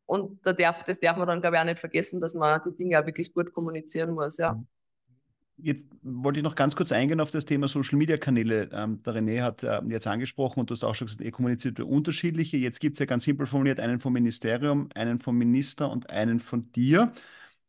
und da darf, das darf man dann, glaube ich, auch nicht vergessen, dass man die Dinge auch wirklich gut kommunizieren muss, ja. Jetzt wollte ich noch ganz kurz eingehen auf das Thema Social Media Kanäle. Ähm, der René hat äh, jetzt angesprochen und du hast auch schon gesagt, ihr kommuniziert unterschiedliche. Jetzt gibt es ja ganz simpel formuliert einen vom Ministerium, einen vom Minister und einen von dir.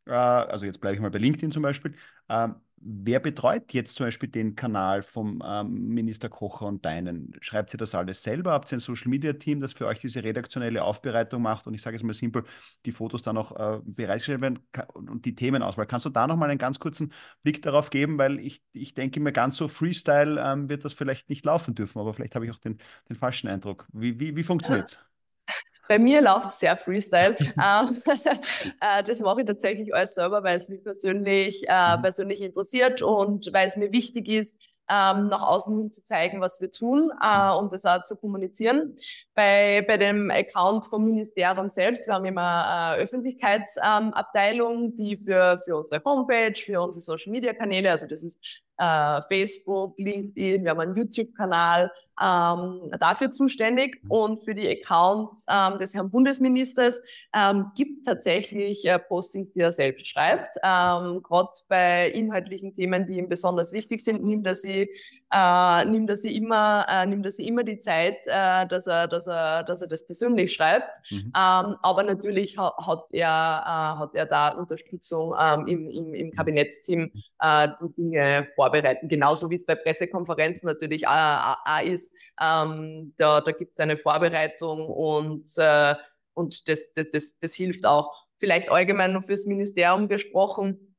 Äh, also jetzt bleibe ich mal bei LinkedIn zum Beispiel. Ähm, wer betreut jetzt zum Beispiel den Kanal vom ähm, Minister Kocher und deinen? Schreibt ihr das alles selber? Habt ihr ein Social Media Team, das für euch diese redaktionelle Aufbereitung macht und ich sage es mal simpel, die Fotos dann auch äh, bereitgestellt werden und die Themenauswahl? Kannst du da nochmal einen ganz kurzen Blick darauf geben? Weil ich, ich denke mir, ganz so Freestyle ähm, wird das vielleicht nicht laufen dürfen, aber vielleicht habe ich auch den, den falschen Eindruck. Wie, wie, wie funktioniert es? Bei mir läuft es sehr Freestyle. Ähm, äh, das mache ich tatsächlich alles selber, weil es mich persönlich, äh, mhm. persönlich interessiert und weil es mir wichtig ist, ähm, nach außen hin zu zeigen, was wir tun äh, und das auch zu kommunizieren. Bei, bei dem Account vom Ministerium selbst, wir haben immer eine Öffentlichkeitsabteilung, ähm, die für, für unsere Homepage, für unsere Social Media Kanäle, also das ist äh, Facebook, LinkedIn, wir haben einen YouTube-Kanal, ähm, dafür zuständig und für die Accounts ähm, des Herrn Bundesministers ähm, gibt tatsächlich äh, Postings, die er selbst schreibt. Ähm, Gerade bei inhaltlichen Themen, die ihm besonders wichtig sind, nimmt er sie, äh, nimmt er sie immer, äh, nimmt er sie immer die Zeit, äh, dass er, dass er, dass er das persönlich schreibt. Mhm. Ähm, aber natürlich hat, hat er, äh, hat er da Unterstützung ähm, im, im, im Kabinettsteam, äh, die Dinge vorbereiten. Genauso wie es bei Pressekonferenzen natürlich auch, auch ist. Ähm, da da gibt es eine Vorbereitung und, äh, und das, das, das, das hilft auch. Vielleicht allgemein noch fürs Ministerium gesprochen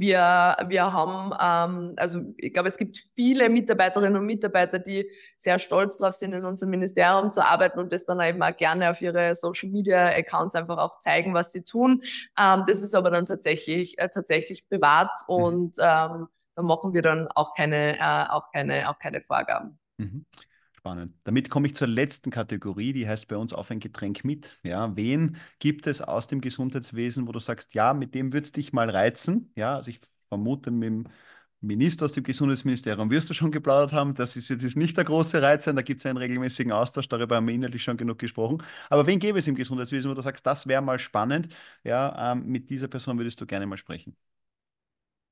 wir, wir haben, ähm, also ich glaube, es gibt viele Mitarbeiterinnen und Mitarbeiter, die sehr stolz darauf sind, in unserem Ministerium zu arbeiten und das dann eben auch gerne auf ihre Social Media Accounts einfach auch zeigen, was sie tun. Ähm, das ist aber dann tatsächlich, äh, tatsächlich privat mhm. und ähm, da machen wir dann auch keine, äh, auch keine, auch keine Vorgaben. Mhm. Spannend. Damit komme ich zur letzten Kategorie, die heißt bei uns auf ein Getränk mit. Ja, wen gibt es aus dem Gesundheitswesen, wo du sagst, ja, mit dem würde es dich mal reizen? Ja, also ich vermute, mit dem Minister aus dem Gesundheitsministerium wirst du schon geplaudert haben. Das ist jetzt nicht der große Reiz sein, da gibt es einen regelmäßigen Austausch, darüber haben wir inhaltlich schon genug gesprochen. Aber wen gäbe es im Gesundheitswesen, wo du sagst, das wäre mal spannend? Ja, ähm, mit dieser Person würdest du gerne mal sprechen.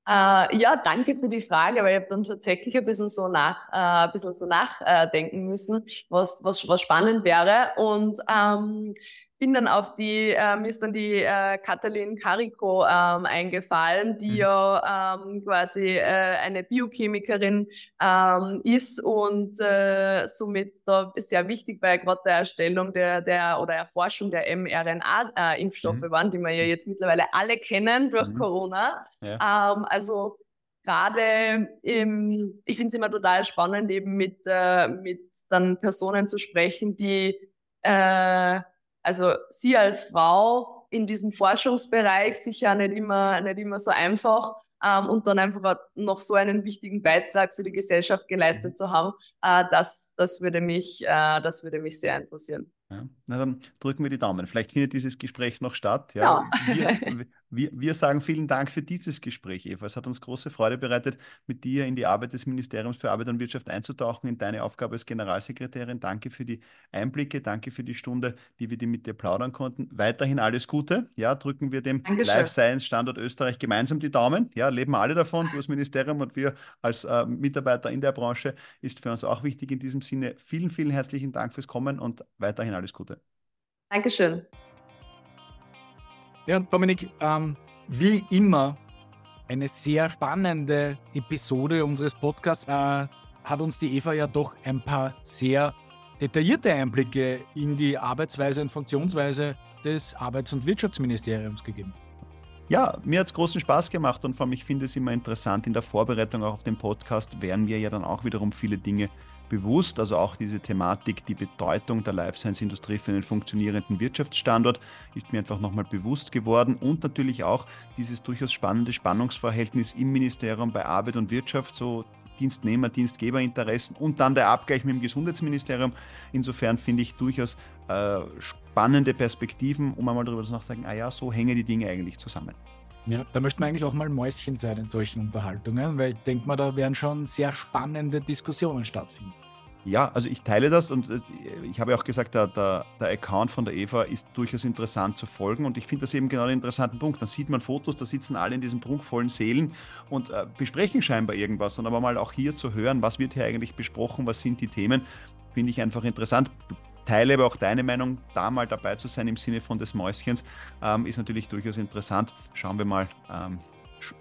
Äh, ja, danke für die Frage, aber ich habe dann tatsächlich ein bisschen so nach, äh, ein bisschen so nachdenken müssen, was, was, was spannend wäre. Und ähm, bin dann auf die, äh, mir ist dann die äh, Katalin Carico ähm, eingefallen, die mhm. ja ähm, quasi äh, eine Biochemikerin ähm, ist und äh, somit da sehr wichtig bei gerade der Erstellung der, der oder Erforschung der mRNA-Impfstoffe mhm. waren, die wir ja jetzt mittlerweile alle kennen durch mhm. Corona. Ja. Ähm, also gerade im, ich finde es immer total spannend, eben mit, äh, mit dann Personen zu sprechen, die äh, also sie als Frau in diesem Forschungsbereich sicher nicht immer, nicht immer so einfach ähm, und dann einfach noch so einen wichtigen Beitrag für die Gesellschaft geleistet zu haben, äh, das, das, würde mich, äh, das würde mich sehr interessieren. Ja. Na, dann drücken wir die Daumen. Vielleicht findet dieses Gespräch noch statt. Ja. ja. Wir, wir, wir, sagen vielen Dank für dieses Gespräch, Eva. Es hat uns große Freude bereitet, mit dir in die Arbeit des Ministeriums für Arbeit und Wirtschaft einzutauchen, in deine Aufgabe als Generalsekretärin. Danke für die Einblicke, danke für die Stunde, die wir dir mit dir plaudern konnten. Weiterhin alles Gute. Ja, drücken wir dem Dankeschön. Life Science Standort Österreich gemeinsam die Daumen. Ja, leben alle davon. Du als Ministerium und wir als äh, Mitarbeiter in der Branche ist für uns auch wichtig in diesem Sinne. Vielen, vielen herzlichen Dank fürs Kommen und weiterhin alles Gute. Dankeschön. Ja, Dominik, ähm, wie immer eine sehr spannende Episode unseres Podcasts. Äh, hat uns die Eva ja doch ein paar sehr detaillierte Einblicke in die Arbeitsweise und Funktionsweise des Arbeits- und Wirtschaftsministeriums gegeben. Ja, mir hat es großen Spaß gemacht und vor allem, ich finde es immer interessant, in der Vorbereitung auch auf den Podcast werden wir ja dann auch wiederum viele Dinge bewusst, also auch diese Thematik, die Bedeutung der Life Science Industrie für einen funktionierenden Wirtschaftsstandort ist mir einfach nochmal bewusst geworden und natürlich auch dieses durchaus spannende Spannungsverhältnis im Ministerium bei Arbeit und Wirtschaft, so Dienstnehmer, Dienstgeberinteressen und dann der Abgleich mit dem Gesundheitsministerium. Insofern finde ich durchaus äh, spannende Perspektiven, um einmal darüber nachzudenken, ah ja, so hängen die Dinge eigentlich zusammen. Ja, da möchte man eigentlich auch mal Mäuschen sein in solchen Unterhaltungen, weil ich denke mal, da werden schon sehr spannende Diskussionen stattfinden. Ja, also ich teile das und ich habe ja auch gesagt, der, der, der Account von der Eva ist durchaus interessant zu folgen und ich finde das eben genau den interessanten Punkt. Da sieht man Fotos, da sitzen alle in diesen prunkvollen Sälen und äh, besprechen scheinbar irgendwas und aber mal auch hier zu hören, was wird hier eigentlich besprochen, was sind die Themen, finde ich einfach interessant. Teile aber auch deine Meinung, da mal dabei zu sein im Sinne von des Mäuschens, ähm, ist natürlich durchaus interessant. Schauen wir mal, ähm,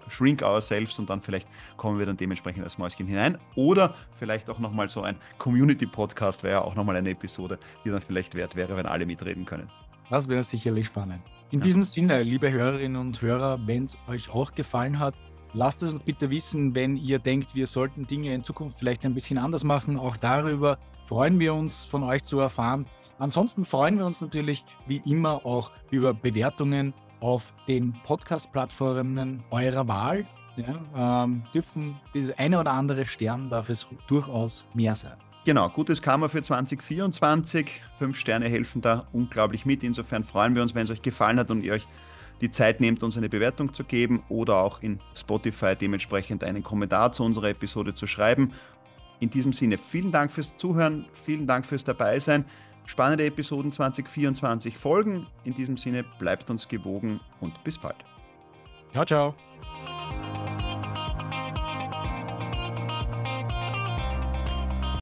shrink ourselves und dann vielleicht kommen wir dann dementsprechend als Mäuschen hinein. Oder vielleicht auch nochmal so ein Community-Podcast wäre ja auch nochmal eine Episode, die dann vielleicht wert wäre, wenn alle mitreden können. Das wäre sicherlich spannend. In ja. diesem Sinne, liebe Hörerinnen und Hörer, wenn es euch auch gefallen hat, lasst es uns bitte wissen, wenn ihr denkt, wir sollten Dinge in Zukunft vielleicht ein bisschen anders machen. Auch darüber freuen wir uns, von euch zu erfahren. Ansonsten freuen wir uns natürlich wie immer auch über Bewertungen auf den Podcast-Plattformen eurer Wahl. Ja, ähm, dürfen das eine oder andere Stern darf es durchaus mehr sein. Genau, gutes Karma für 2024. Fünf Sterne helfen da unglaublich mit. Insofern freuen wir uns, wenn es euch gefallen hat und ihr euch die Zeit nehmt, uns eine Bewertung zu geben oder auch in Spotify dementsprechend einen Kommentar zu unserer Episode zu schreiben. In diesem Sinne, vielen Dank fürs Zuhören, vielen Dank fürs Dabeisein. Spannende Episoden 2024 folgen. In diesem Sinne, bleibt uns gewogen und bis bald. Ciao, ciao.